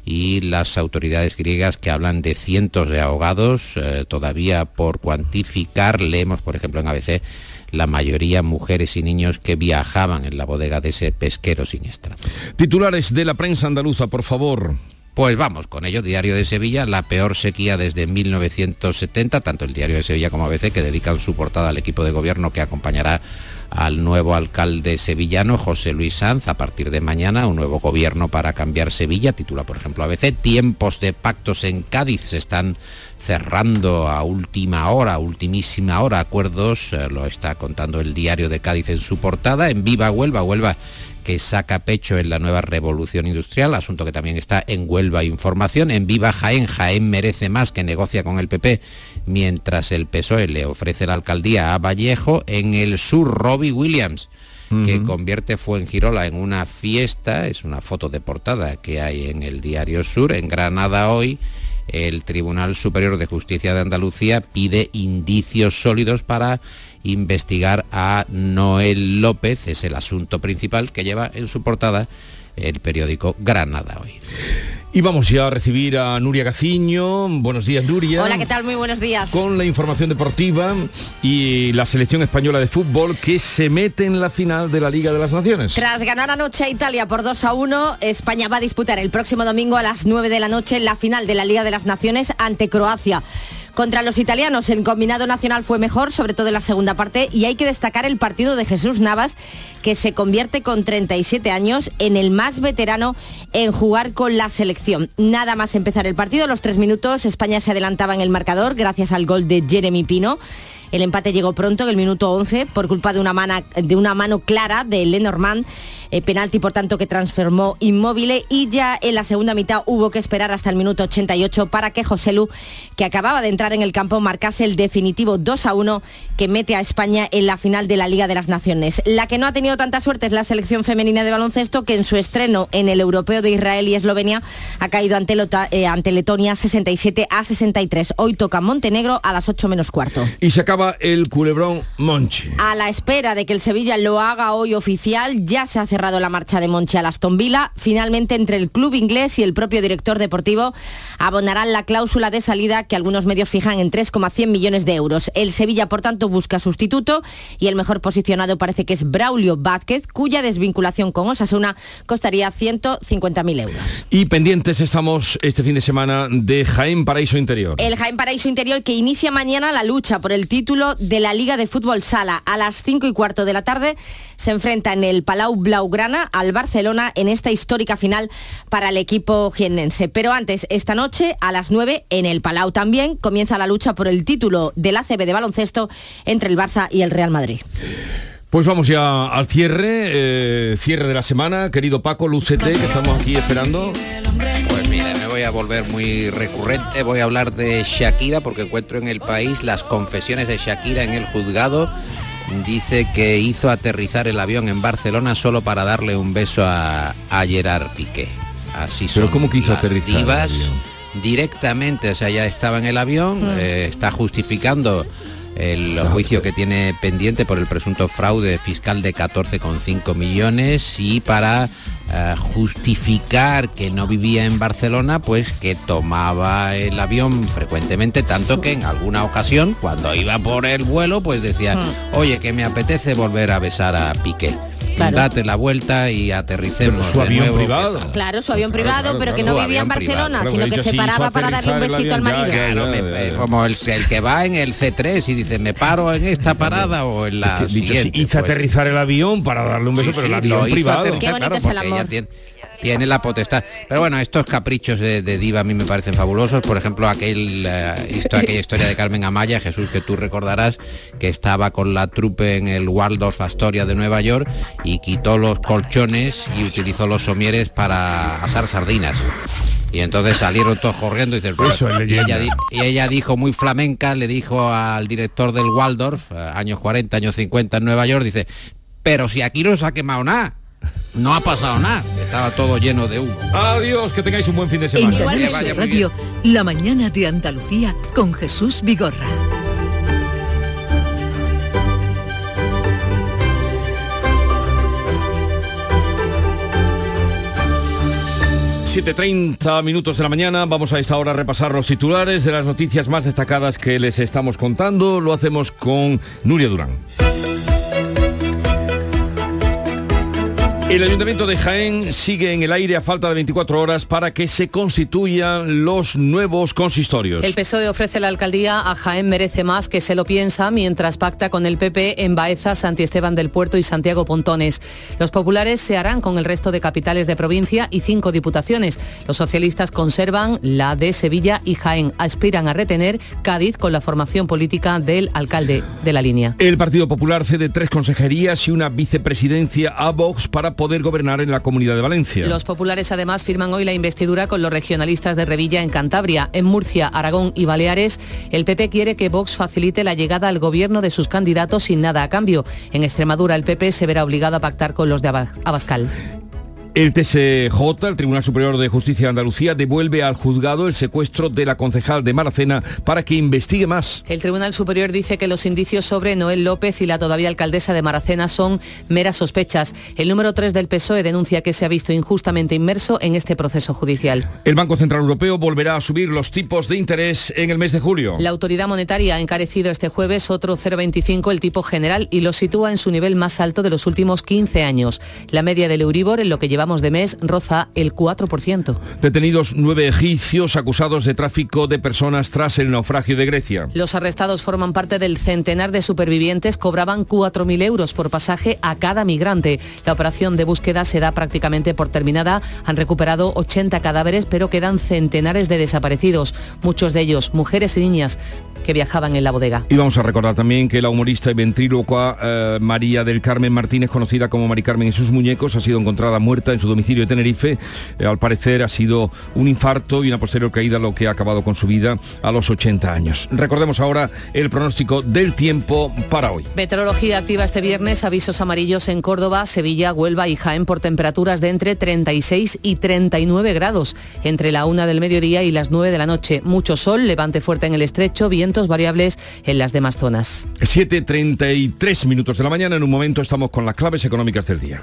Speaker 30: y las autoridades griegas que hablan de cientos de ahogados eh, todavía por cuantificar. Leemos, por ejemplo, en ABC la mayoría mujeres y niños que viajaban en la bodega de ese pesquero siniestro.
Speaker 1: Titulares de la prensa andaluza, por favor.
Speaker 30: Pues vamos con ello, Diario de Sevilla, la peor sequía desde 1970, tanto el Diario de Sevilla como ABC, que dedican su portada al equipo de gobierno que acompañará al nuevo alcalde sevillano, José Luis Sanz, a partir de mañana, un nuevo gobierno para cambiar Sevilla, titula por ejemplo ABC, tiempos de pactos en Cádiz se están cerrando a última hora, ultimísima hora, acuerdos, eh, lo está contando el diario de Cádiz en su portada, en Viva Huelva, Huelva que saca pecho en la nueva revolución industrial, asunto que también está en Huelva Información, en Viva Jaén, Jaén merece más que negocia con el PP mientras el PSOE le ofrece la alcaldía a Vallejo, en el sur Robbie Williams que convierte Fuengirola en una fiesta, es una foto de portada que hay en el diario Sur, en Granada hoy, el Tribunal Superior de Justicia de Andalucía pide indicios sólidos para investigar a Noel López, es el asunto principal que lleva en su portada el periódico Granada hoy.
Speaker 1: Y vamos ya a recibir a Nuria Gaciño. Buenos días, Nuria.
Speaker 31: Hola, ¿qué tal? Muy buenos días.
Speaker 1: Con la información deportiva y la selección española de fútbol que se mete en la final de la Liga de las Naciones.
Speaker 31: Tras ganar anoche a Italia por 2 a 1, España va a disputar el próximo domingo a las 9 de la noche la final de la Liga de las Naciones ante Croacia. Contra los italianos, el combinado nacional fue mejor, sobre todo en la segunda parte, y hay que destacar el partido de Jesús Navas, que se convierte con 37 años en el más veterano en jugar con la selección. Nada más empezar el partido, los tres minutos, España se adelantaba en el marcador gracias al gol de Jeremy Pino. El empate llegó pronto, en el minuto 11, por culpa de una, de una mano clara de Lenormand eh, penalti por tanto que transformó inmóvil y ya en la segunda mitad hubo que esperar hasta el minuto 88 para que José Lu, que acababa de entrar en el campo, marcase el definitivo 2 a 1 que mete a España en la final de la Liga de las Naciones. La que no ha tenido tanta suerte es la selección femenina de baloncesto que en su estreno en el Europeo de Israel y Eslovenia ha caído ante, eh, Letonia 67 a 63. Hoy toca Montenegro a las 8 menos cuarto.
Speaker 1: Y se acaba el culebrón Monchi.
Speaker 31: A la espera de que el Sevilla lo haga hoy oficial, ya se hace cerrado la marcha de Monchi a Aston Villa. Finalmente, entre el club inglés y el propio director deportivo abonarán la cláusula de salida que algunos medios fijan en 3,100 millones de euros. El Sevilla, por tanto, busca sustituto y el mejor posicionado parece que es Braulio Vázquez, cuya desvinculación con Osasuna costaría 150.000 euros.
Speaker 1: Y pendientes estamos este fin de semana de Jaén Paraíso Interior.
Speaker 31: El Jaén Paraíso Interior que inicia mañana la lucha por el título de la Liga de Fútbol Sala. A las 5 y cuarto de la tarde se enfrenta en el Palau Blaugrana al Barcelona en esta histórica final para el equipo jiennense. Pero antes, esta noche, a las 9, en el Palau también, comienza la lucha por el título del ACB de baloncesto entre el Barça y el Real Madrid.
Speaker 1: Pues vamos ya al cierre, eh, cierre de la semana, querido Paco, Lucete, que estamos aquí esperando.
Speaker 30: Pues voy a volver muy recurrente, voy a hablar de Shakira porque encuentro en el país las confesiones de Shakira en el juzgado dice que hizo aterrizar el avión en Barcelona solo para darle un beso a, Gerard Piqué. Así son
Speaker 1: ¿Pero cómo quiso aterrizar?
Speaker 30: directamente, o sea, ya estaba en el avión, ah. eh, está justificando el juicio que tiene pendiente por el presunto fraude fiscal de 14,5 millones y para eh, justificar que no vivía en Barcelona, pues que tomaba el avión frecuentemente, tanto que en alguna ocasión, cuando iba por el vuelo, pues decía,
Speaker 32: Hmm.
Speaker 30: oye, que me apetece volver a besar a Piqué.
Speaker 32: Claro.
Speaker 30: Date la vuelta y aterricemos.
Speaker 1: Pero su avión
Speaker 30: nuevo,
Speaker 1: privado.
Speaker 32: Claro, su avión privado,
Speaker 30: claro,
Speaker 32: pero que no vivía en. Barcelona,
Speaker 30: Claro,
Speaker 32: sino que se paraba para darle un besito al marido.
Speaker 30: como el, el que va en el C3 y dice, me paro en esta parada o en la
Speaker 1: Que, dicho
Speaker 30: siguiente.
Speaker 1: hizo
Speaker 30: pues.
Speaker 1: aterrizar el avión para darle un beso,
Speaker 30: Sí,
Speaker 1: pero el avión privado.
Speaker 32: Qué bonito es el amor.
Speaker 30: Tiene, la potestad. Pero bueno, estos caprichos de, de diva a mí me parecen fabulosos. Por ejemplo, aquel, eh, histo- aquella historia de Carmen Amaya, Jesús, que tú recordarás, que estaba con la trupe en el Waldorf Astoria de Nueva York y quitó los colchones y utilizó los somieres para asar sardinas. Y entonces salieron todos corriendo y, dicen,
Speaker 1: Eso es
Speaker 30: y, ella, di- y ella dijo muy flamenca, le dijo al director del Waldorf, años 40, años 50 en Nueva York, dice, pero si aquí no se ha quemado nada, no ha pasado nada, estaba todo lleno de humo.
Speaker 1: Adiós, que tengáis un buen fin de
Speaker 33: En
Speaker 1: semana.
Speaker 30: Que
Speaker 33: Canal Sur Radio, La mañana de Andalucía con Jesús Vigorra.
Speaker 1: 7.30 minutos de la mañana, vamos a esta hora a repasar los titulares de las noticias más destacadas que les estamos contando. Lo hacemos con Nuria Durán. El Ayuntamiento de Jaén sigue en el aire a falta de 24 horas para que se constituyan los nuevos consistorios.
Speaker 19: El PSOE ofrece la alcaldía a Jaén Merece Más, que se lo piensa, mientras pacta con el PP en Baeza, Santi Esteban del Puerto y Santiago Pontones. Los populares se harán con el resto de capitales de provincia y cinco diputaciones. Los socialistas conservan la de Sevilla y Jaén. Aspiran a retener Cádiz con la formación política del alcalde de la línea.
Speaker 1: El Partido Popular cede tres consejerías y una vicepresidencia a Vox para poder gobernar en la Comunidad de Valencia.
Speaker 19: Los populares además firman hoy la investidura con los regionalistas de Revilla en Cantabria. En Murcia, Aragón y Baleares, el PP quiere que Vox facilite la llegada al gobierno de sus candidatos sin nada a cambio. En Extremadura, el PP se verá obligado a pactar con los de Aba- Abascal.
Speaker 1: El TSJ, el Tribunal Superior de Justicia de Andalucía, devuelve al juzgado el secuestro de la concejal de Maracena para que investigue más.
Speaker 19: El Tribunal Superior dice que los indicios sobre Noel López y la todavía alcaldesa de Maracena son meras sospechas. El número 3 del PSOE denuncia que se ha visto injustamente inmerso en este proceso judicial.
Speaker 1: El Banco Central Europeo volverá a subir los tipos de interés en el mes de julio.
Speaker 19: La autoridad monetaria ha encarecido este jueves otro 0,25 el tipo general y lo sitúa en su nivel más alto de los últimos 15 años. La media del Euribor en lo que llevamos de mes roza el 4%.
Speaker 1: Detenidos nueve egipcios acusados de tráfico de personas tras el naufragio de Grecia.
Speaker 19: Los arrestados forman parte del centenar de supervivientes, cobraban 4.000 euros por pasaje a cada migrante. La operación de búsqueda se da prácticamente por terminada. Han recuperado 80 cadáveres, pero quedan centenares de desaparecidos, muchos de ellos mujeres y niñas que viajaban en la bodega.
Speaker 1: Y vamos a recordar también que la humorista y ventrílocua eh, María del Carmen Martínez, conocida como Mari Carmen y sus muñecos, ha sido encontrada muerta en su domicilio de Tenerife. Eh, al parecer ha sido un infarto y una posterior caída lo que ha acabado con su vida a los 80 años. Recordemos ahora el pronóstico del tiempo para hoy.
Speaker 19: Meteorología activa este viernes, avisos amarillos en Córdoba, Sevilla, Huelva y Jaén por temperaturas de entre 36 y 39 grados, entre la una del mediodía y las 9 de la noche. Mucho sol, levante fuerte en el estrecho, vientos variables en las demás zonas.
Speaker 1: 7.33 minutos de la mañana, en un momento estamos con las claves económicas del día.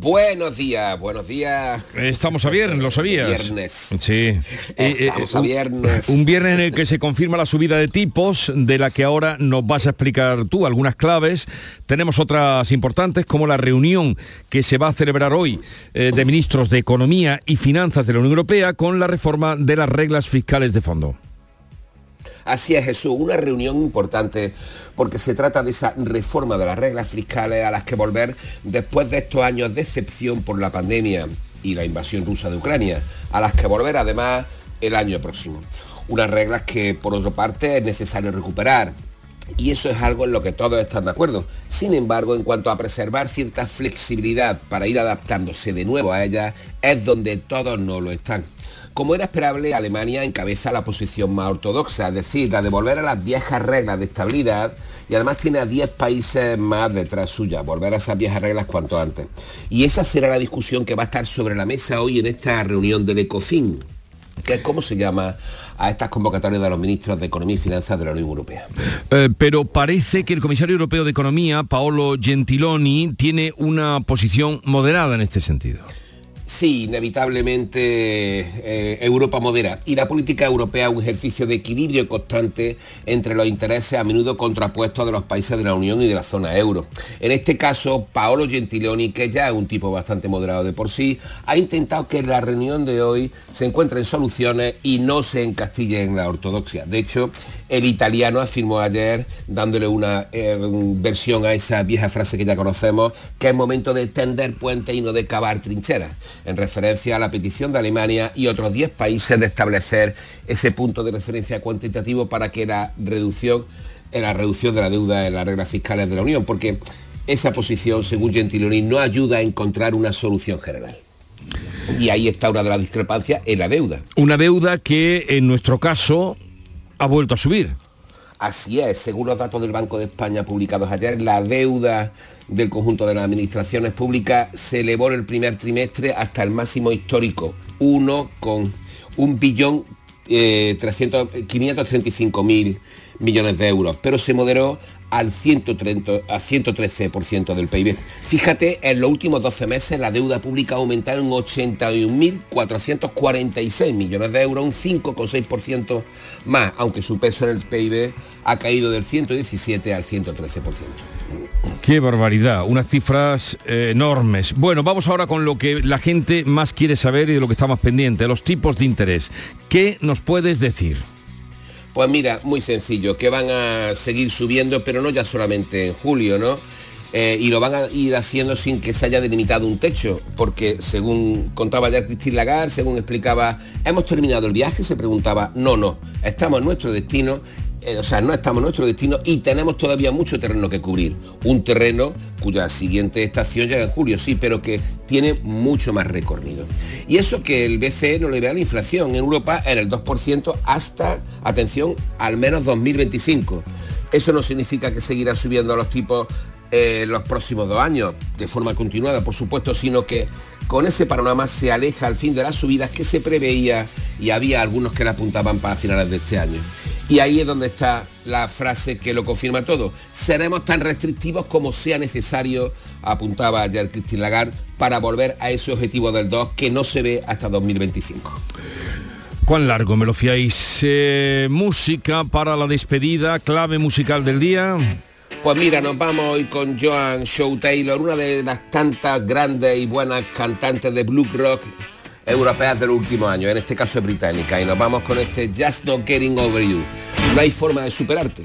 Speaker 34: Buenos días, buenos días.
Speaker 1: Estamos a viernes, ¿lo sabías?
Speaker 34: Viernes.
Speaker 1: Sí. Eh, eh,
Speaker 34: Estamos a
Speaker 1: un-
Speaker 34: viernes.
Speaker 1: Un viernes en el que se confirma la subida de tipos, de la que ahora nos vas a explicar tú algunas claves. Tenemos otras importantes, como la reunión que se va a celebrar hoy eh, de ministros de Economía y Finanzas de la Unión Europea con la reforma de las reglas fiscales de fondo.
Speaker 34: Es Jesús, una reunión importante porque se trata de esa reforma de las reglas fiscales a las que volver después de estos años de excepción por la pandemia y la invasión rusa de Ucrania, a las que volver además el año próximo. Unas reglas que por otra parte es necesario recuperar, y eso es algo en lo que todos están de acuerdo. Sin embargo, en cuanto a preservar cierta flexibilidad para ir adaptándose de nuevo a ellas, es donde todos no lo están. Como era esperable, Alemania encabeza la posición más ortodoxa, es decir, la de volver a las viejas reglas de estabilidad y además tiene a 10 países más detrás suya, volver a esas viejas reglas cuanto antes. Y esa será la discusión que va a estar sobre la mesa hoy en esta reunión del ECOFIN, que es como se llama a estas convocatorias de los ministros de Economía y Finanzas de la Unión Europea.
Speaker 1: Eh, pero parece que el comisario europeo de Economía, Paolo Gentiloni, tiene una posición moderada en este sentido.
Speaker 34: Sí, inevitablemente eh, Europa modera y la política europea es un ejercicio de equilibrio constante entre los intereses a menudo contrapuestos de los países de la Unión y de la zona euro. En este caso, Paolo Gentiloni, que ya es un tipo bastante moderado de por sí, ha intentado que en la reunión de hoy se encuentren soluciones y no se encastille en la ortodoxia. De hecho, el italiano afirmó ayer, dándole una eh, versión a esa vieja frase que ya conocemos, que es momento de tender puentes y no de cavar trincheras, en referencia a la petición de Alemania y otros 10 países de establecer ese punto de referencia cuantitativo para que la reducción, en la reducción de la deuda en las reglas fiscales de la Unión, porque esa posición, según Gentiloni, no ayuda a encontrar una solución general. Y ahí está una de las discrepancias en la deuda.
Speaker 1: Una deuda que en nuestro caso ha vuelto a subir.
Speaker 34: Así es, según los datos del Banco de España publicados ayer, la deuda del conjunto de las administraciones públicas se elevó el primer trimestre hasta el máximo histórico, uno con un billón eh, 535 mil millones de euros, pero se moderó al 130, a 113% del PIB. Fíjate, en los últimos 12 meses la deuda pública ha aumentado en 81.446 millones de euros, un 5,6% más, aunque su peso en el PIB ha caído del 117 al 113%.
Speaker 1: Qué barbaridad, unas cifras eh, enormes. Bueno, vamos ahora con lo que la gente más quiere saber y de lo que está más pendiente, los tipos de interés. ¿Qué nos puedes decir?
Speaker 34: Pues mira, muy sencillo, que van a seguir subiendo, pero no ya solamente en julio, ¿no? Eh, y lo van a ir haciendo sin que se haya delimitado un techo, porque según contaba ya Cristín Lagarde, según explicaba, ¿hemos terminado el viaje? Se preguntaba, no, no, estamos en nuestro destino o sea, no estamos en nuestro destino y tenemos todavía mucho terreno que cubrir. Un terreno cuya siguiente estación llega en julio, sí, pero que tiene mucho más recorrido. Y eso que el BCE no le ve a la inflación en Europa en el 2% hasta, atención, al menos 2025. Eso no significa que seguirá subiendo los tipos eh, los próximos dos años, de forma continuada, por supuesto, sino que con ese panorama se aleja al fin de las subidas que se preveía y había algunos que la apuntaban para finales de este año. Y ahí es donde está la frase que lo confirma todo. Seremos tan restrictivos como sea necesario, apuntaba ayer Christine Lagarde, para volver a ese objetivo del 2 que no se ve hasta 2025.
Speaker 1: ¿Cuán largo me lo fiáis? Eh, música para la despedida, clave musical del día.
Speaker 34: Pues mira, nos vamos hoy con Joan Show Taylor, una de las tantas grandes y buenas cantantes de blues rock europeas del último año, en este caso es británica, y nos vamos con este Just Not Getting Over You. No hay forma de superarte.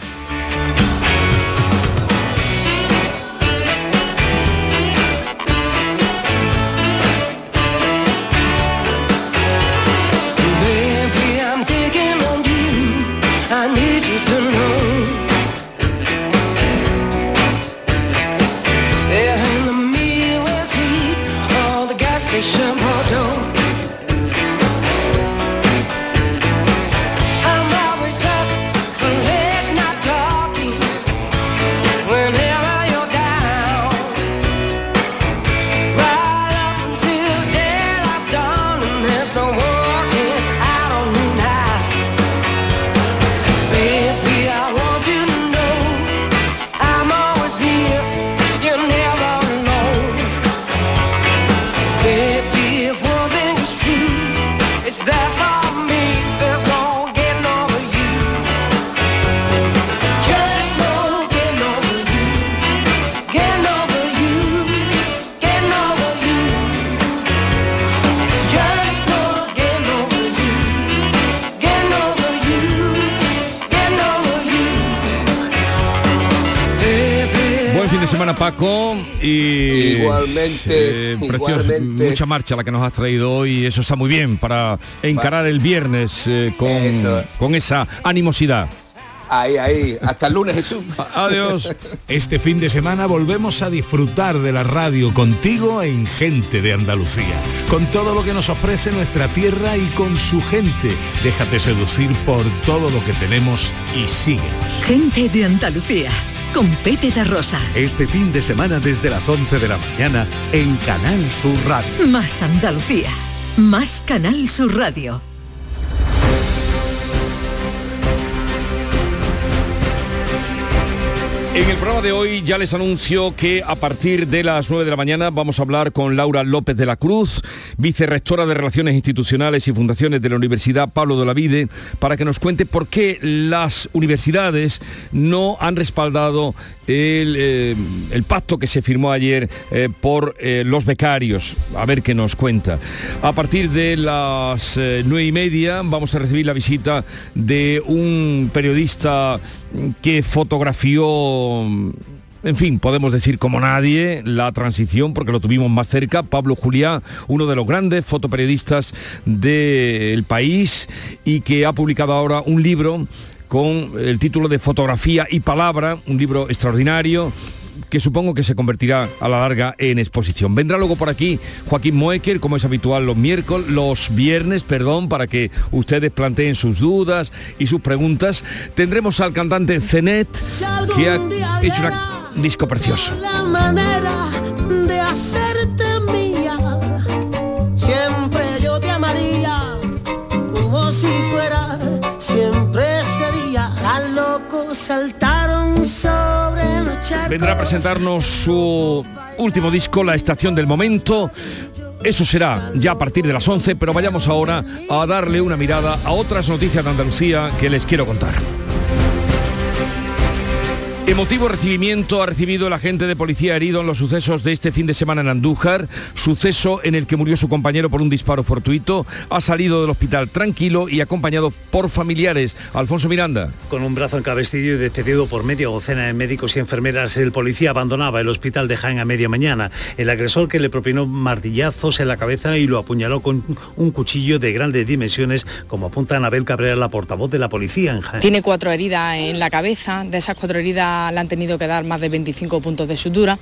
Speaker 34: Igualmente,
Speaker 1: eh, precioso,
Speaker 34: igualmente.
Speaker 1: mucha marcha la que nos has traído hoy y eso está muy bien para encarar el viernes eh, con, con esa animosidad.
Speaker 34: Ahí, ahí. Hasta el lunes, Jesús.
Speaker 1: Adiós.
Speaker 35: Este fin de semana volvemos a disfrutar de la radio contigo en Gente de Andalucía, con todo lo que nos ofrece nuestra tierra y con su gente. Déjate seducir por todo lo que tenemos y síguenos.
Speaker 33: Gente de Andalucía, con Pepe da Rosa.
Speaker 36: Este fin de semana desde las 11 de la mañana en Canal Sur Radio.
Speaker 33: Más Andalucía, más Canal Sur Radio.
Speaker 1: En el programa de hoy ya les anuncio que a partir de las 9 de la mañana vamos a hablar con Laura López de la Cruz, vicerrectora de Relaciones Institucionales y Fundaciones de la Universidad Pablo de la Vide, para que nos cuente por qué las universidades no han respaldado el, eh, pacto que se firmó ayer eh, por eh, los becarios. A ver qué nos cuenta. A partir de las eh, nueve y media vamos a recibir la visita de un periodista que fotografió en fin, podemos decir como nadie la transición porque lo tuvimos más cerca. Pablo Juliá, uno de los grandes fotoperiodistas del país y que ha publicado ahora un libro con el título de Fotografía y Palabra, un libro extraordinario que supongo que se convertirá a la larga en exposición. Vendrá luego por aquí Joaquín Moecker, como es habitual los miércoles, los viernes, perdón, para que ustedes planteen sus dudas y sus preguntas. Tendremos al cantante Zenet, que ha hecho un disco precioso.
Speaker 37: la manera de hacerte mía. Siempre yo te amaría como si siempre sería. Tan locos saltaron.
Speaker 1: Vendrá a presentarnos su último disco, La Estación del Momento. Eso será ya a partir de las 11, pero vayamos ahora a darle una mirada a otras noticias de Andalucía que les quiero contar. Emotivo recibimiento ha recibido el agente de policía herido en los sucesos de este fin de semana en Andújar, suceso en el que murió su compañero por un disparo fortuito, ha salido del hospital tranquilo y acompañado por familiares. Alfonso Miranda.
Speaker 38: Con un brazo encabestido y despedido por media docena de médicos y enfermeras, el policía abandonaba el hospital de Jaén a media mañana. El agresor que le propinó martillazos en la cabeza y lo apuñaló con un cuchillo de grandes dimensiones, como apunta Anabel Cabrera, la portavoz de la policía en Jaén.
Speaker 39: Tiene cuatro heridas en la cabeza, de esas cuatro heridas le han tenido que dar más de 25 puntos de sutura.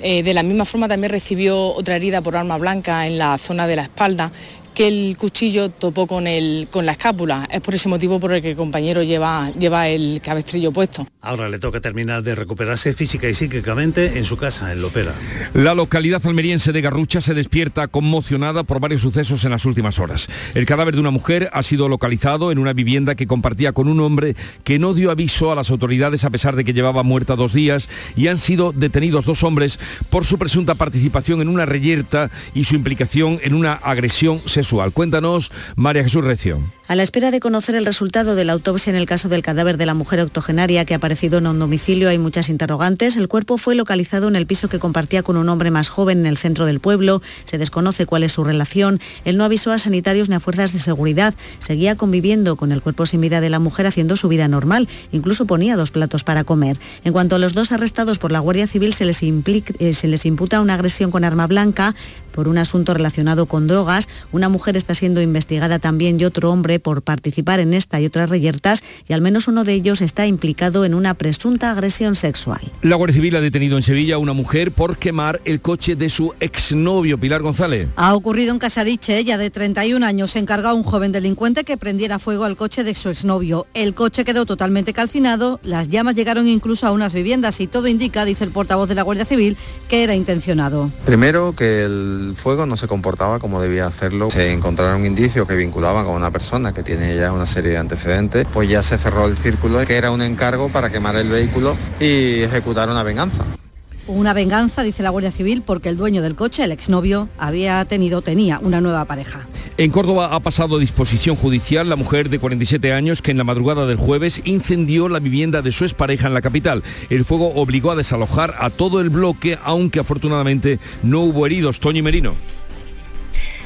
Speaker 39: Eh, de la misma forma también recibió otra herida por arma blanca en la zona de la espalda que el cuchillo topó con, el, con la escápula. Es por ese motivo por el que el compañero lleva, lleva el cabestrillo puesto.
Speaker 38: Ahora le toca terminar de recuperarse física y psíquicamente en su casa, en Lopera.
Speaker 1: La localidad almeriense de Garrucha se despierta conmocionada por varios sucesos en las últimas horas. El cadáver de una mujer ha sido localizado en una vivienda que compartía con un hombre que no dio aviso a las autoridades a pesar de que llevaba muerta dos días y han sido detenidos dos hombres por su presunta participación en una reyerta y su implicación en una agresión sexual. Cuéntanos, María Jesús Recio.
Speaker 40: A la espera de conocer el resultado de la autopsia en el caso del cadáver de la mujer octogenaria que ha aparecido en un domicilio hay muchas interrogantes. El cuerpo fue localizado en el piso que compartía con un hombre más joven en el centro del pueblo. Se desconoce cuál es su relación. Él no avisó a sanitarios ni a fuerzas de seguridad. Seguía conviviendo con el cuerpo sin vida de la mujer haciendo su vida normal. Incluso ponía dos platos para comer. En cuanto a los dos arrestados por la Guardia Civil se les, implica, eh, se les imputa una agresión con arma blanca por un asunto relacionado con drogas. Una mujer está siendo investigada también y otro hombre por participar en esta y otras reyertas y al menos uno de ellos está implicado en una presunta agresión sexual.
Speaker 1: La Guardia Civil ha detenido en Sevilla a una mujer por quemar el coche de su exnovio, Pilar González.
Speaker 41: Ha ocurrido en Casadiche, ella de 31 años se encargó a un joven delincuente que prendiera fuego al coche de su exnovio. El coche quedó totalmente calcinado, las llamas llegaron incluso a unas viviendas y todo indica, dice el portavoz de la Guardia Civil, que era intencionado.
Speaker 42: Primero que el fuego no se comportaba como debía hacerlo. Se encontraron indicios que vinculaban con una persona que tiene ya una serie de antecedentes. Pues ya se cerró el círculo, que era un encargo para quemar el vehículo y ejecutar una venganza.
Speaker 41: Una venganza, dice la Guardia Civil, porque el dueño del coche, el exnovio, había tenido, tenía una nueva pareja.
Speaker 1: En Córdoba ha pasado a disposición judicial la mujer de 47 años que en la madrugada del jueves incendió la vivienda de su expareja en la capital. El fuego obligó a desalojar a todo el bloque, aunque afortunadamente no hubo heridos. Toño y Merino.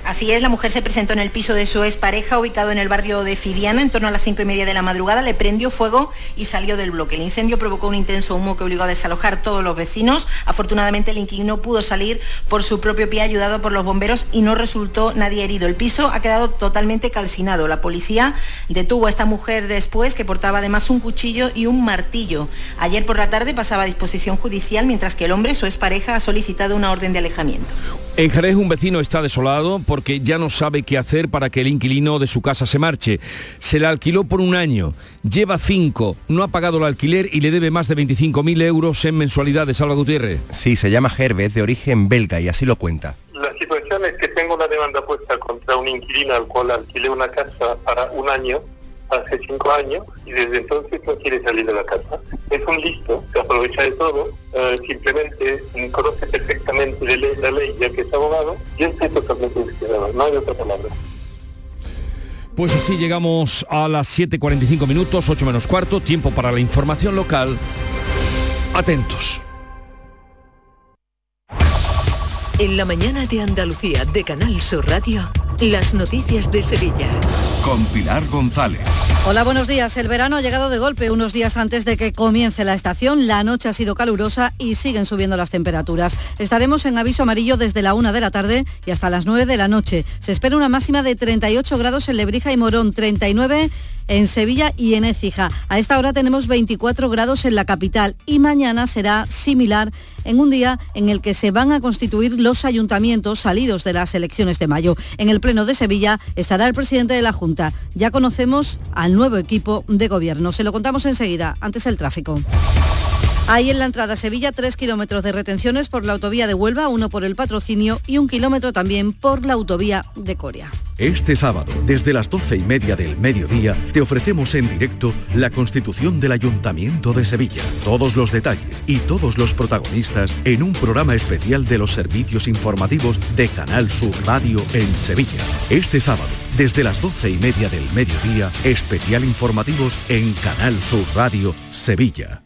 Speaker 43: Así es, la mujer se presentó en el piso de su expareja ubicado en el barrio de Fidiana en torno a las cinco y media de la madrugada, le prendió fuego y salió del bloque. El incendio provocó un intenso humo que obligó a desalojar todos los vecinos. Afortunadamente el inquilino pudo salir por su propio pie ayudado por los bomberos y no resultó nadie herido. El piso ha quedado totalmente calcinado. La policía detuvo a esta mujer después que portaba además un cuchillo y un martillo. Ayer por la tarde pasaba a disposición judicial mientras que el hombre, su expareja, ha solicitado una orden de alejamiento.
Speaker 1: En Jerez un vecino está desolado porque ya no sabe qué hacer para que el inquilino de su casa se marche. Se la alquiló por un año, lleva cinco, no ha pagado el alquiler y le debe más de 25.000 euros en mensualidades. Salva Gutiérrez.
Speaker 44: Sí, se llama Gerbe, es de origen belga y así lo cuenta.
Speaker 45: La situación es que tengo una demanda puesta contra un inquilino al cual alquilé una casa para un año hace cinco años y desde entonces no quiere salir de la casa. Es un listo, se aprovecha de todo, eh, simplemente conoce perfectamente la ley, la ley ya que es abogado y estoy totalmente desesperado, no hay otra palabra.
Speaker 1: Pues así llegamos a las 7.45 minutos, 8 menos cuarto, tiempo para la información local. Atentos.
Speaker 33: En la mañana de Andalucía de Canal Sur Radio, las noticias de Sevilla.
Speaker 36: Con Pilar González.
Speaker 41: Hola, buenos días. El verano ha llegado de golpe unos días antes de que comience la estación. La noche ha sido calurosa y siguen subiendo las temperaturas. Estaremos en aviso amarillo desde la una de la tarde y hasta las 9 de la noche. Se espera una máxima de 38 grados en Lebrija y Morón, 39 en Sevilla y en Écija. A esta hora tenemos 24 grados en la capital y mañana será similar en un día en el que se van a constituir los ayuntamientos salidos de las elecciones de mayo. En el Pleno de Sevilla estará el presidente de la Junta. Ya conocemos al nuevo equipo de gobierno. Se lo contamos enseguida, antes el tráfico. Hay en la entrada a Sevilla tres kilómetros de retenciones por la autovía de Huelva, uno por el patrocinio y un kilómetro también por la autovía de Coria.
Speaker 46: Este sábado, desde las doce y media del mediodía, te ofrecemos en directo la constitución del Ayuntamiento de Sevilla. Todos los detalles y todos los protagonistas en un programa especial de los servicios informativos de Canal Sur Radio en Sevilla. Este sábado, desde las doce y media del mediodía, especial informativos en Canal Sur Radio Sevilla.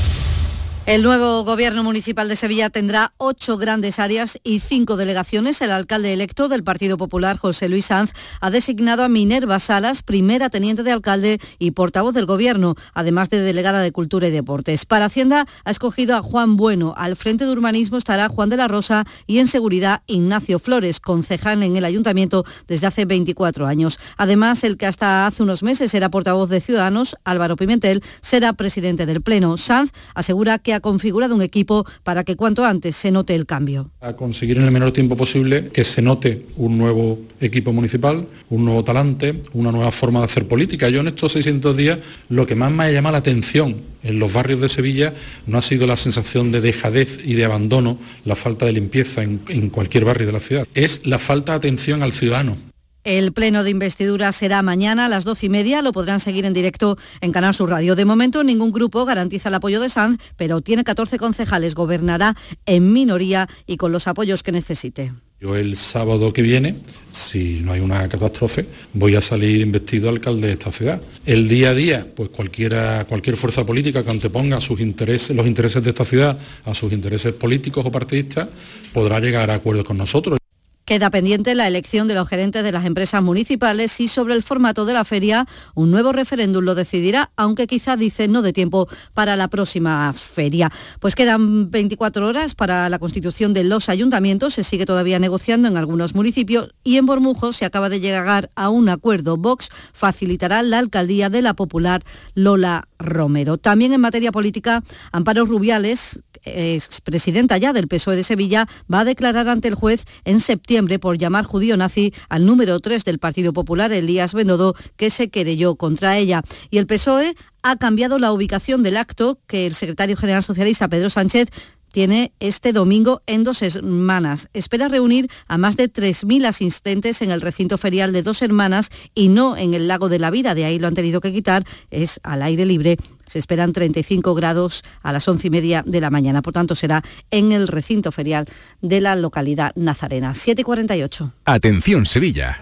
Speaker 41: El nuevo gobierno municipal de Sevilla tendrá ocho grandes áreas y cinco delegaciones. El alcalde electo del Partido Popular, José Luis Sanz, ha designado a Minerva Salas, primera teniente de alcalde y portavoz del gobierno, además de delegada de Cultura y Deportes. Para Hacienda ha escogido a Juan Bueno. Al frente de Urbanismo estará Juan de la Rosa y en Seguridad Ignacio Flores, concejal en el ayuntamiento desde hace 24 años. Además, el que hasta hace unos meses era portavoz de Ciudadanos, Álvaro Pimentel, será presidente del Pleno. Sanz asegura que ha configurado un equipo para que cuanto antes se note el cambio.
Speaker 47: A conseguir en el menor tiempo posible que se note un nuevo equipo municipal, un nuevo talante, una nueva forma de hacer política. Yo en estos 600 días lo que más me ha llamado la atención en los barrios de Sevilla no ha sido la sensación de dejadez y de abandono, la falta de limpieza en, en cualquier barrio de la ciudad, es la falta de atención al ciudadano.
Speaker 41: El pleno de investidura será mañana a las doce y media. Lo podrán seguir en directo en Canal Sur Radio. De momento, ningún grupo garantiza el apoyo de Sanz, pero tiene 14 concejales. Gobernará en minoría y con los apoyos que necesite.
Speaker 47: Yo el sábado que viene, si no hay una catástrofe, voy a salir investido alcalde de esta ciudad. El día a día, pues cualquiera, cualquier fuerza política que anteponga sus intereses, los intereses de esta ciudad a sus intereses políticos o partidistas, podrá llegar a acuerdos con nosotros.
Speaker 41: Queda pendiente la elección de los gerentes de las empresas municipales y sobre el formato de la feria un nuevo referéndum lo decidirá, aunque quizá dice no de tiempo para la próxima feria. Pues quedan 24 horas para la constitución de los ayuntamientos, se sigue todavía negociando en algunos municipios y en Bormujo se acaba de llegar a un acuerdo. Vox facilitará la alcaldía de la popular Lola Romero. También en materia política, Amparo Rubiales, expresidenta ya del PSOE de Sevilla, va a declarar ante el juez en septiembre por llamar judío nazi al número 3 del Partido Popular, Elías Bendodo, que se querelló contra ella. Y el PSOE ha cambiado la ubicación del acto que el secretario general socialista Pedro Sánchez tiene este domingo en dos semanas. Espera reunir a más de 3.000 asistentes en el recinto ferial de Dos Hermanas y no en el Lago de la Vida. De ahí lo han tenido que quitar. Es al aire libre. Se esperan 35 grados a las once y media de la mañana. Por tanto, será en el recinto ferial de la localidad nazarena. 7 y 48.
Speaker 46: Atención, Sevilla.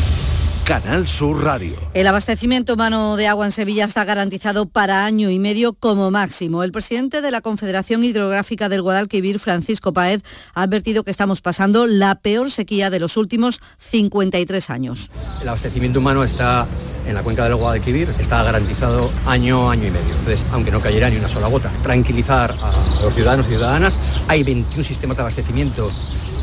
Speaker 46: Canal Sur Radio.
Speaker 41: El abastecimiento humano de agua en Sevilla está garantizado para año y medio como máximo. El presidente de la Confederación Hidrográfica del Guadalquivir, Francisco Paez, ha advertido que estamos pasando la peor sequía de los últimos 53 años.
Speaker 48: El abastecimiento humano está en la cuenca del Guadalquivir, está garantizado año, año y medio. Entonces, aunque no cayera ni una sola gota, tranquilizar a los ciudadanos y ciudadanas, hay 21 sistemas de abastecimiento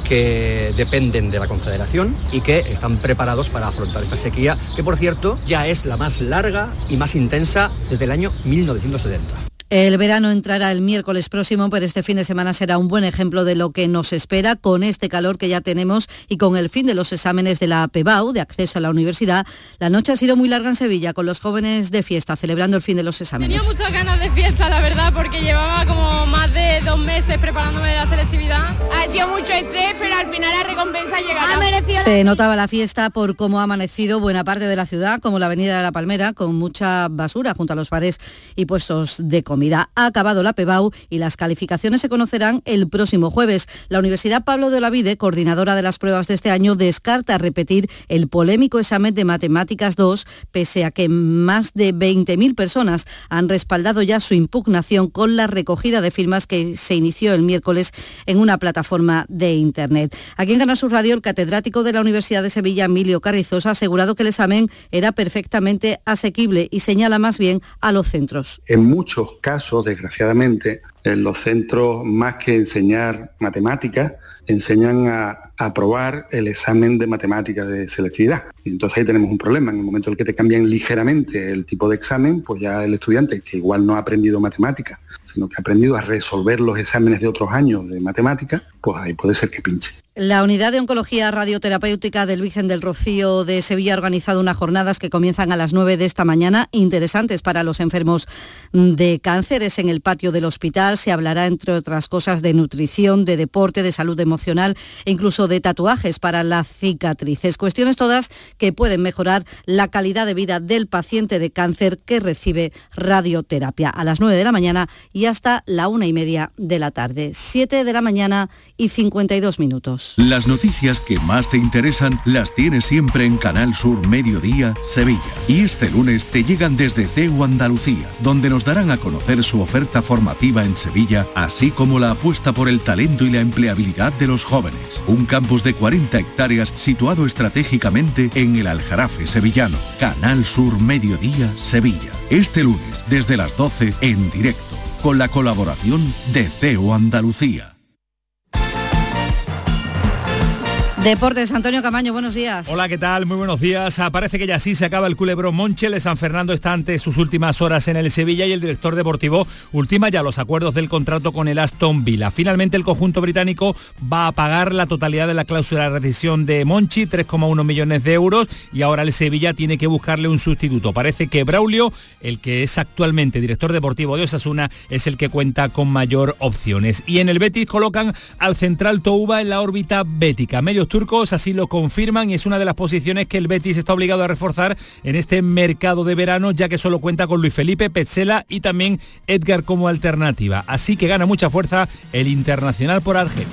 Speaker 48: que dependen de la Confederación y que están preparados para afrontar esta sequía, que por cierto ya es la más larga y más intensa desde el año 1970.
Speaker 41: El verano entrará el miércoles próximo, pero este fin de semana será un buen ejemplo de lo que nos espera con este calor que ya tenemos y con el fin de los exámenes de la PEBAU, de acceso a la universidad. La noche ha sido muy larga en Sevilla, con los jóvenes de fiesta, celebrando el fin de los exámenes.
Speaker 49: Tenía muchas ganas de fiesta, la verdad, porque llevaba como más de dos meses preparándome de la selectividad.
Speaker 50: Ha sido mucho estrés, pero al final la recompensa llegará.
Speaker 41: Se notaba la fiesta por cómo ha amanecido buena parte de la ciudad, como la Avenida de la Palmera, con mucha basura junto a los bares y puestos de comida. Ha acabado la PEBAU y las calificaciones se conocerán el próximo jueves. La Universidad Pablo de Olavide, coordinadora de las pruebas de este año, descarta repetir el polémico examen de Matemáticas 2, pese a que más de 20.000 personas han respaldado ya su impugnación con la recogida de firmas que se inició el miércoles en una plataforma de Internet. Aquí en Canal Sur Radio, el catedrático de la Universidad de Sevilla, Emilio Carrizosa, ha asegurado que el examen era perfectamente asequible y señala más bien a los centros.
Speaker 51: En muchos desgraciadamente, en los centros, más que enseñar matemáticas, enseñan a aprobar el examen de matemáticas de selectividad. Y entonces ahí tenemos un problema. En el momento en el que te cambian ligeramente el tipo de examen, pues ya el estudiante, que igual no ha aprendido matemáticas, sino que ha aprendido a resolver los exámenes de otros años de matemáticas, pues ahí puede ser que pinche.
Speaker 41: La Unidad de Oncología Radioterapéutica del Virgen del Rocío de Sevilla ha organizado unas jornadas que comienzan a las 9 de esta mañana, interesantes para los enfermos de cáncer. Es en el patio del hospital. Se hablará, entre otras cosas, de nutrición, de deporte, de salud emocional e incluso de tatuajes para las cicatrices. Cuestiones todas que pueden mejorar la calidad de vida del paciente de cáncer que recibe radioterapia a las 9 de la mañana y hasta la una y media de la tarde. 7 de la mañana y 52 minutos.
Speaker 46: Las noticias que más te interesan las tienes siempre en Canal Sur Mediodía, Sevilla. Y este lunes te llegan desde CEU Andalucía, donde nos darán a conocer su oferta formativa en Sevilla, así como la apuesta por el talento y la empleabilidad de los jóvenes. Un campus de 40 hectáreas situado estratégicamente en el Aljarafe sevillano. Canal Sur Mediodía, Sevilla. Este lunes, desde las 12, en directo, con la colaboración de CEU Andalucía.
Speaker 41: Deportes, Antonio Camaño, buenos días.
Speaker 52: Hola, ¿qué tal? Muy buenos días. Ah, parece que ya sí se acaba el culebro Monchel. San Fernando está ante sus últimas horas en el Sevilla y el director deportivo ultima ya los acuerdos del contrato con el Aston Villa. Finalmente el conjunto británico va a pagar la totalidad de la cláusula de rescisión de Monchi, 3,1 millones de euros, y ahora el Sevilla tiene que buscarle un sustituto. Parece que Braulio, el que es actualmente director deportivo de Osasuna, es el que cuenta con mayor opciones. Y en el Betis colocan al central Touba en la órbita bética. Medios turcos así lo confirman y es una de las posiciones que el Betis está obligado a reforzar en este mercado de verano, ya que solo cuenta con Luis Felipe, Petzela y también Edgar como alternativa. Así que gana mucha fuerza el internacional por Argelia.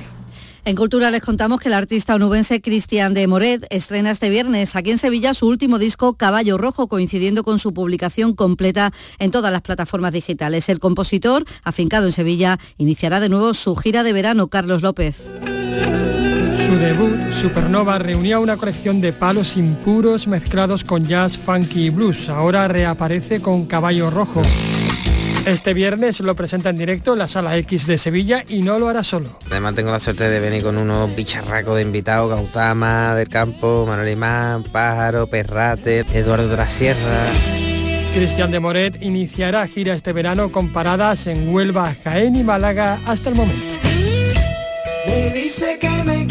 Speaker 41: En Cultura les contamos que el artista onubense Cristian de Moret estrena este viernes aquí en Sevilla su último disco Caballo Rojo, coincidiendo con su publicación completa en todas las plataformas digitales. El compositor, afincado en Sevilla, iniciará de nuevo su gira de verano. Carlos López.
Speaker 53: Su debut, Supernova, reunía una colección de palos impuros mezclados con jazz, funky y blues. Ahora reaparece con Caballo Rojo. Este viernes lo presenta en directo en la Sala X de Sevilla y no lo hará solo.
Speaker 54: Además tengo la suerte de venir con unos bicharracos de invitados, Gautama del Campo, Manuel Imán, Pájaro, Perrate, Eduardo de la Sierra.
Speaker 53: Cristian de Moret iniciará gira este verano con paradas en Huelva, Jaén y Málaga hasta el momento.
Speaker 55: dice que me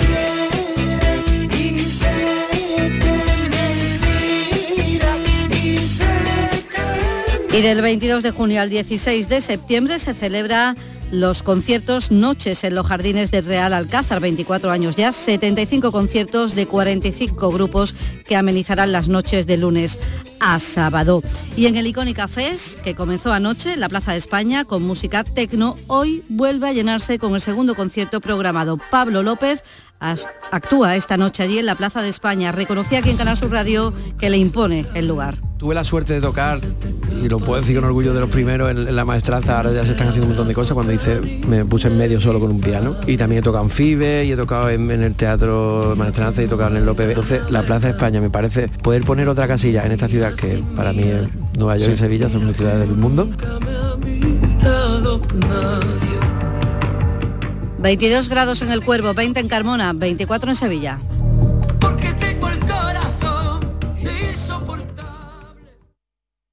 Speaker 55: Y
Speaker 41: del 22 de junio al 16 de septiembre se celebra los conciertos Noches en los Jardines del Real Alcázar, 24 años ya, 75 conciertos de 45 grupos que amenizarán las noches de lunes a sábado. Y en el Icónica Fest, que comenzó anoche en la Plaza de España con música tecno, hoy vuelve a llenarse con el segundo concierto programado. Pablo López actúa esta noche allí en la Plaza de España. Reconocía aquí en Canal Sur Radio que le impone el lugar.
Speaker 56: Tuve la suerte de tocar, y lo puedo decir con orgullo de los primeros en, la maestranza, ahora ya se están haciendo un montón de cosas, cuando hice, me puse en medio solo con un piano. Y también he tocado en FIBE y he tocado en, el Teatro Maestranza y he tocado en el López. Entonces la Plaza de España me parece poder poner otra casilla en esta ciudad que para mí es Nueva York y Sevilla son mis ciudades del mundo.
Speaker 41: 22 grados en el Cuervo, 20 en Carmona, 24 en Sevilla.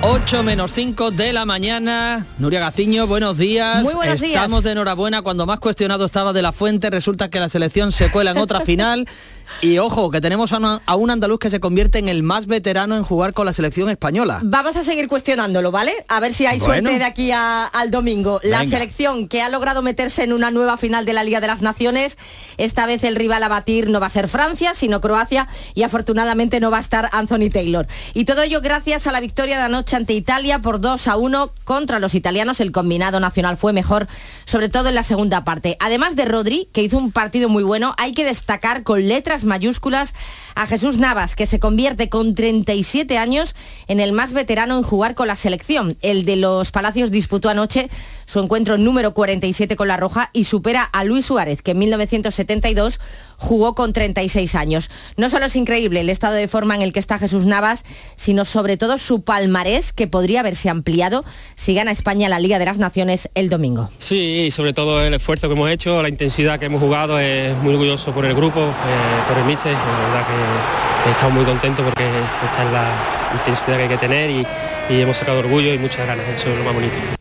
Speaker 52: 8 menos 5 de la mañana. Nuria Gaciño, buenos días.
Speaker 41: Muy buenos días.
Speaker 52: Estamos de enhorabuena. Cuando más cuestionado estaba de la fuente, resulta que la selección se cuela en otra final. Y ojo, que tenemos a, un andaluz que se convierte en el más veterano en jugar con la selección española.
Speaker 31: Vamos a seguir cuestionándolo, ¿vale? A ver si hay suerte de aquí al domingo. La selección que ha logrado meterse en una nueva final de la Liga de las Naciones, esta vez el rival a batir no va a ser Francia, sino Croacia, y afortunadamente no va a estar Anthony Taylor. Y todo ello gracias a la victoria de anoche ante Italia por 2 a 1 contra los italianos. El combinado nacional fue mejor, sobre todo en la segunda parte. Además de Rodri, que hizo un partido muy bueno, hay que destacar con letras mayúsculas a Jesús Navas, que se convierte con 37 años en el más veterano en jugar con la selección. El de los Palacios disputó anoche su encuentro número 47 con la Roja y supera a Luis Suárez, que en 1972 jugó con 36 años. No solo es increíble el estado de forma en el que está Jesús Navas, sino sobre todo su palmarés, que podría haberse ampliado si gana España la Liga de las Naciones el domingo.
Speaker 57: Sí, sobre todo el esfuerzo que hemos hecho, la intensidad que hemos jugado, es muy orgulloso por el grupo, eh, por el Miche, la verdad que he estado muy contento porque esta es la intensidad que hay que tener y, y hemos sacado orgullo y muchas ganas, eso es lo más bonito.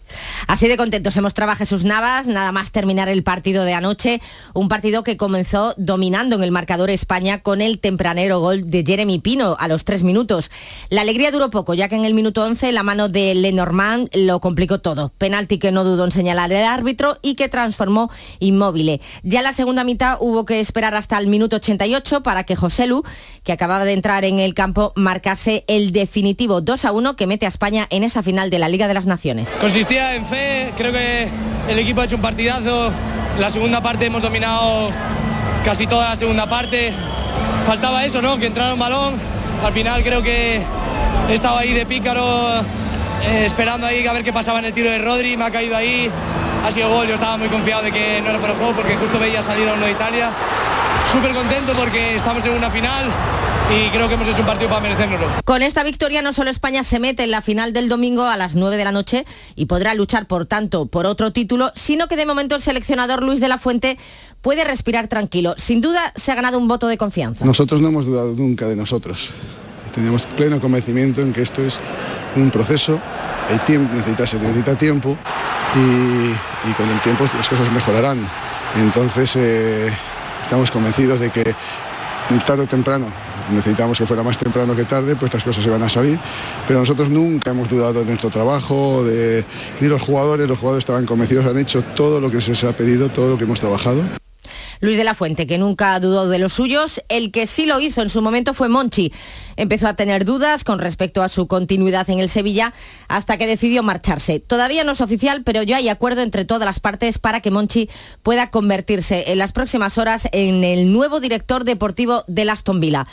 Speaker 31: Así de contento se mostraba Jesús Navas, nada más terminar el partido de anoche, un partido que comenzó dominando en el marcador España con el tempranero gol de Jeremy Pino a los tres minutos. La alegría duró poco, ya que en el minuto 11 la mano de Lenormand lo complicó todo. Penalti que no dudó en señalar el árbitro y que transformó inmóvil. Ya la segunda mitad hubo que esperar hasta el minuto 88 para que José Lu, que acababa de entrar en el campo, marcase el definitivo 2 a 1 que mete a España en esa final de la Liga de las Naciones.
Speaker 58: Consistía creo que el equipo ha hecho un partidazo. La segunda parte hemos dominado casi toda la segunda parte. Faltaba eso, ¿no? Que entrara un balón. Al final creo que he estado ahí de pícaro, eh, esperando ahí a ver qué pasaba en el tiro de Rodri. Me ha caído ahí. Ha sido gol. Yo estaba muy confiado de que no era fuera juego porque justo veía salir a uno de Italia. Súper contento porque estamos en una final y creo que hemos hecho un partido para merecérnoslo.
Speaker 31: Con esta victoria no solo España se mete en la final del domingo a las 9 de la noche y podrá luchar por tanto por otro título, sino que de momento el seleccionador Luis de la Fuente puede respirar tranquilo. Sin duda se ha ganado un voto de confianza.
Speaker 59: Nosotros no hemos dudado nunca de nosotros. Tenemos pleno convencimiento en que esto es un proceso, hay tiempo, necesita, se necesita tiempo y, con el tiempo las cosas mejorarán. Entonces eh, estamos convencidos de que tarde o temprano necesitamos que fuera más temprano que tarde, pues estas cosas se van a salir. Pero nosotros nunca hemos dudado de nuestro trabajo, de, ni los jugadores, los jugadores estaban convencidos, han hecho todo lo que se les ha pedido, todo lo que hemos trabajado.
Speaker 31: Luis de la Fuente, que nunca dudó de los suyos. El que sí lo hizo en su momento fue Monchi. Empezó a tener dudas con respecto a su continuidad en el Sevilla hasta que decidió marcharse. Todavía no es oficial, pero ya hay acuerdo entre todas las partes para que Monchi pueda convertirse en las próximas horas en el nuevo director deportivo de Aston Villa.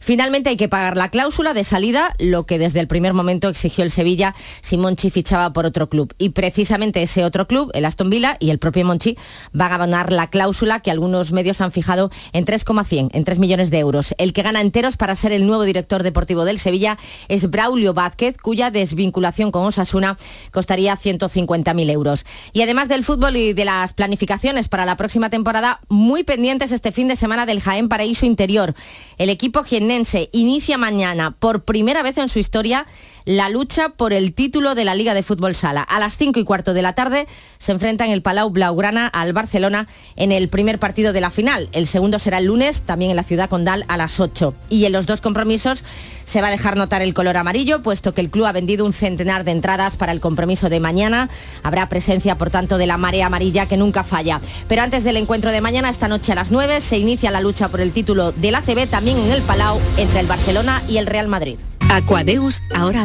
Speaker 31: Finalmente hay que pagar la cláusula de salida, lo que desde el primer momento exigió el Sevilla si Monchi fichaba por otro club. Y precisamente ese otro club, el Aston Villa y el propio Monchi, van a abonar la cláusula que algunos medios han fijado en 3,100, en 3 millones de euros. El que gana enteros para ser el nuevo director deportivo del Sevilla es Braulio Vázquez, cuya desvinculación con Osasuna costaría 150.000 euros. Y además del fútbol y de las planificaciones para la próxima temporada, muy pendientes este fin de semana del Jaén Paraíso Interior. El equipo inicia mañana por primera vez en su historia la lucha por el título de la Liga de Fútbol Sala. A las 5 y cuarto de la tarde se enfrenta en el Palau Blaugrana al Barcelona en el primer partido de la final. El segundo será el lunes, también en la ciudad condal a las 8. Y en los dos compromisos se va a dejar notar el color amarillo, puesto que el club ha vendido un centenar de entradas para el compromiso de mañana. Habrá presencia, por tanto, de la marea amarilla que nunca falla. Pero antes del encuentro de mañana, esta noche a las 9, se inicia la lucha por el título del ACB también en el Palau entre el Barcelona y el Real Madrid.
Speaker 60: Aquadeus, ahora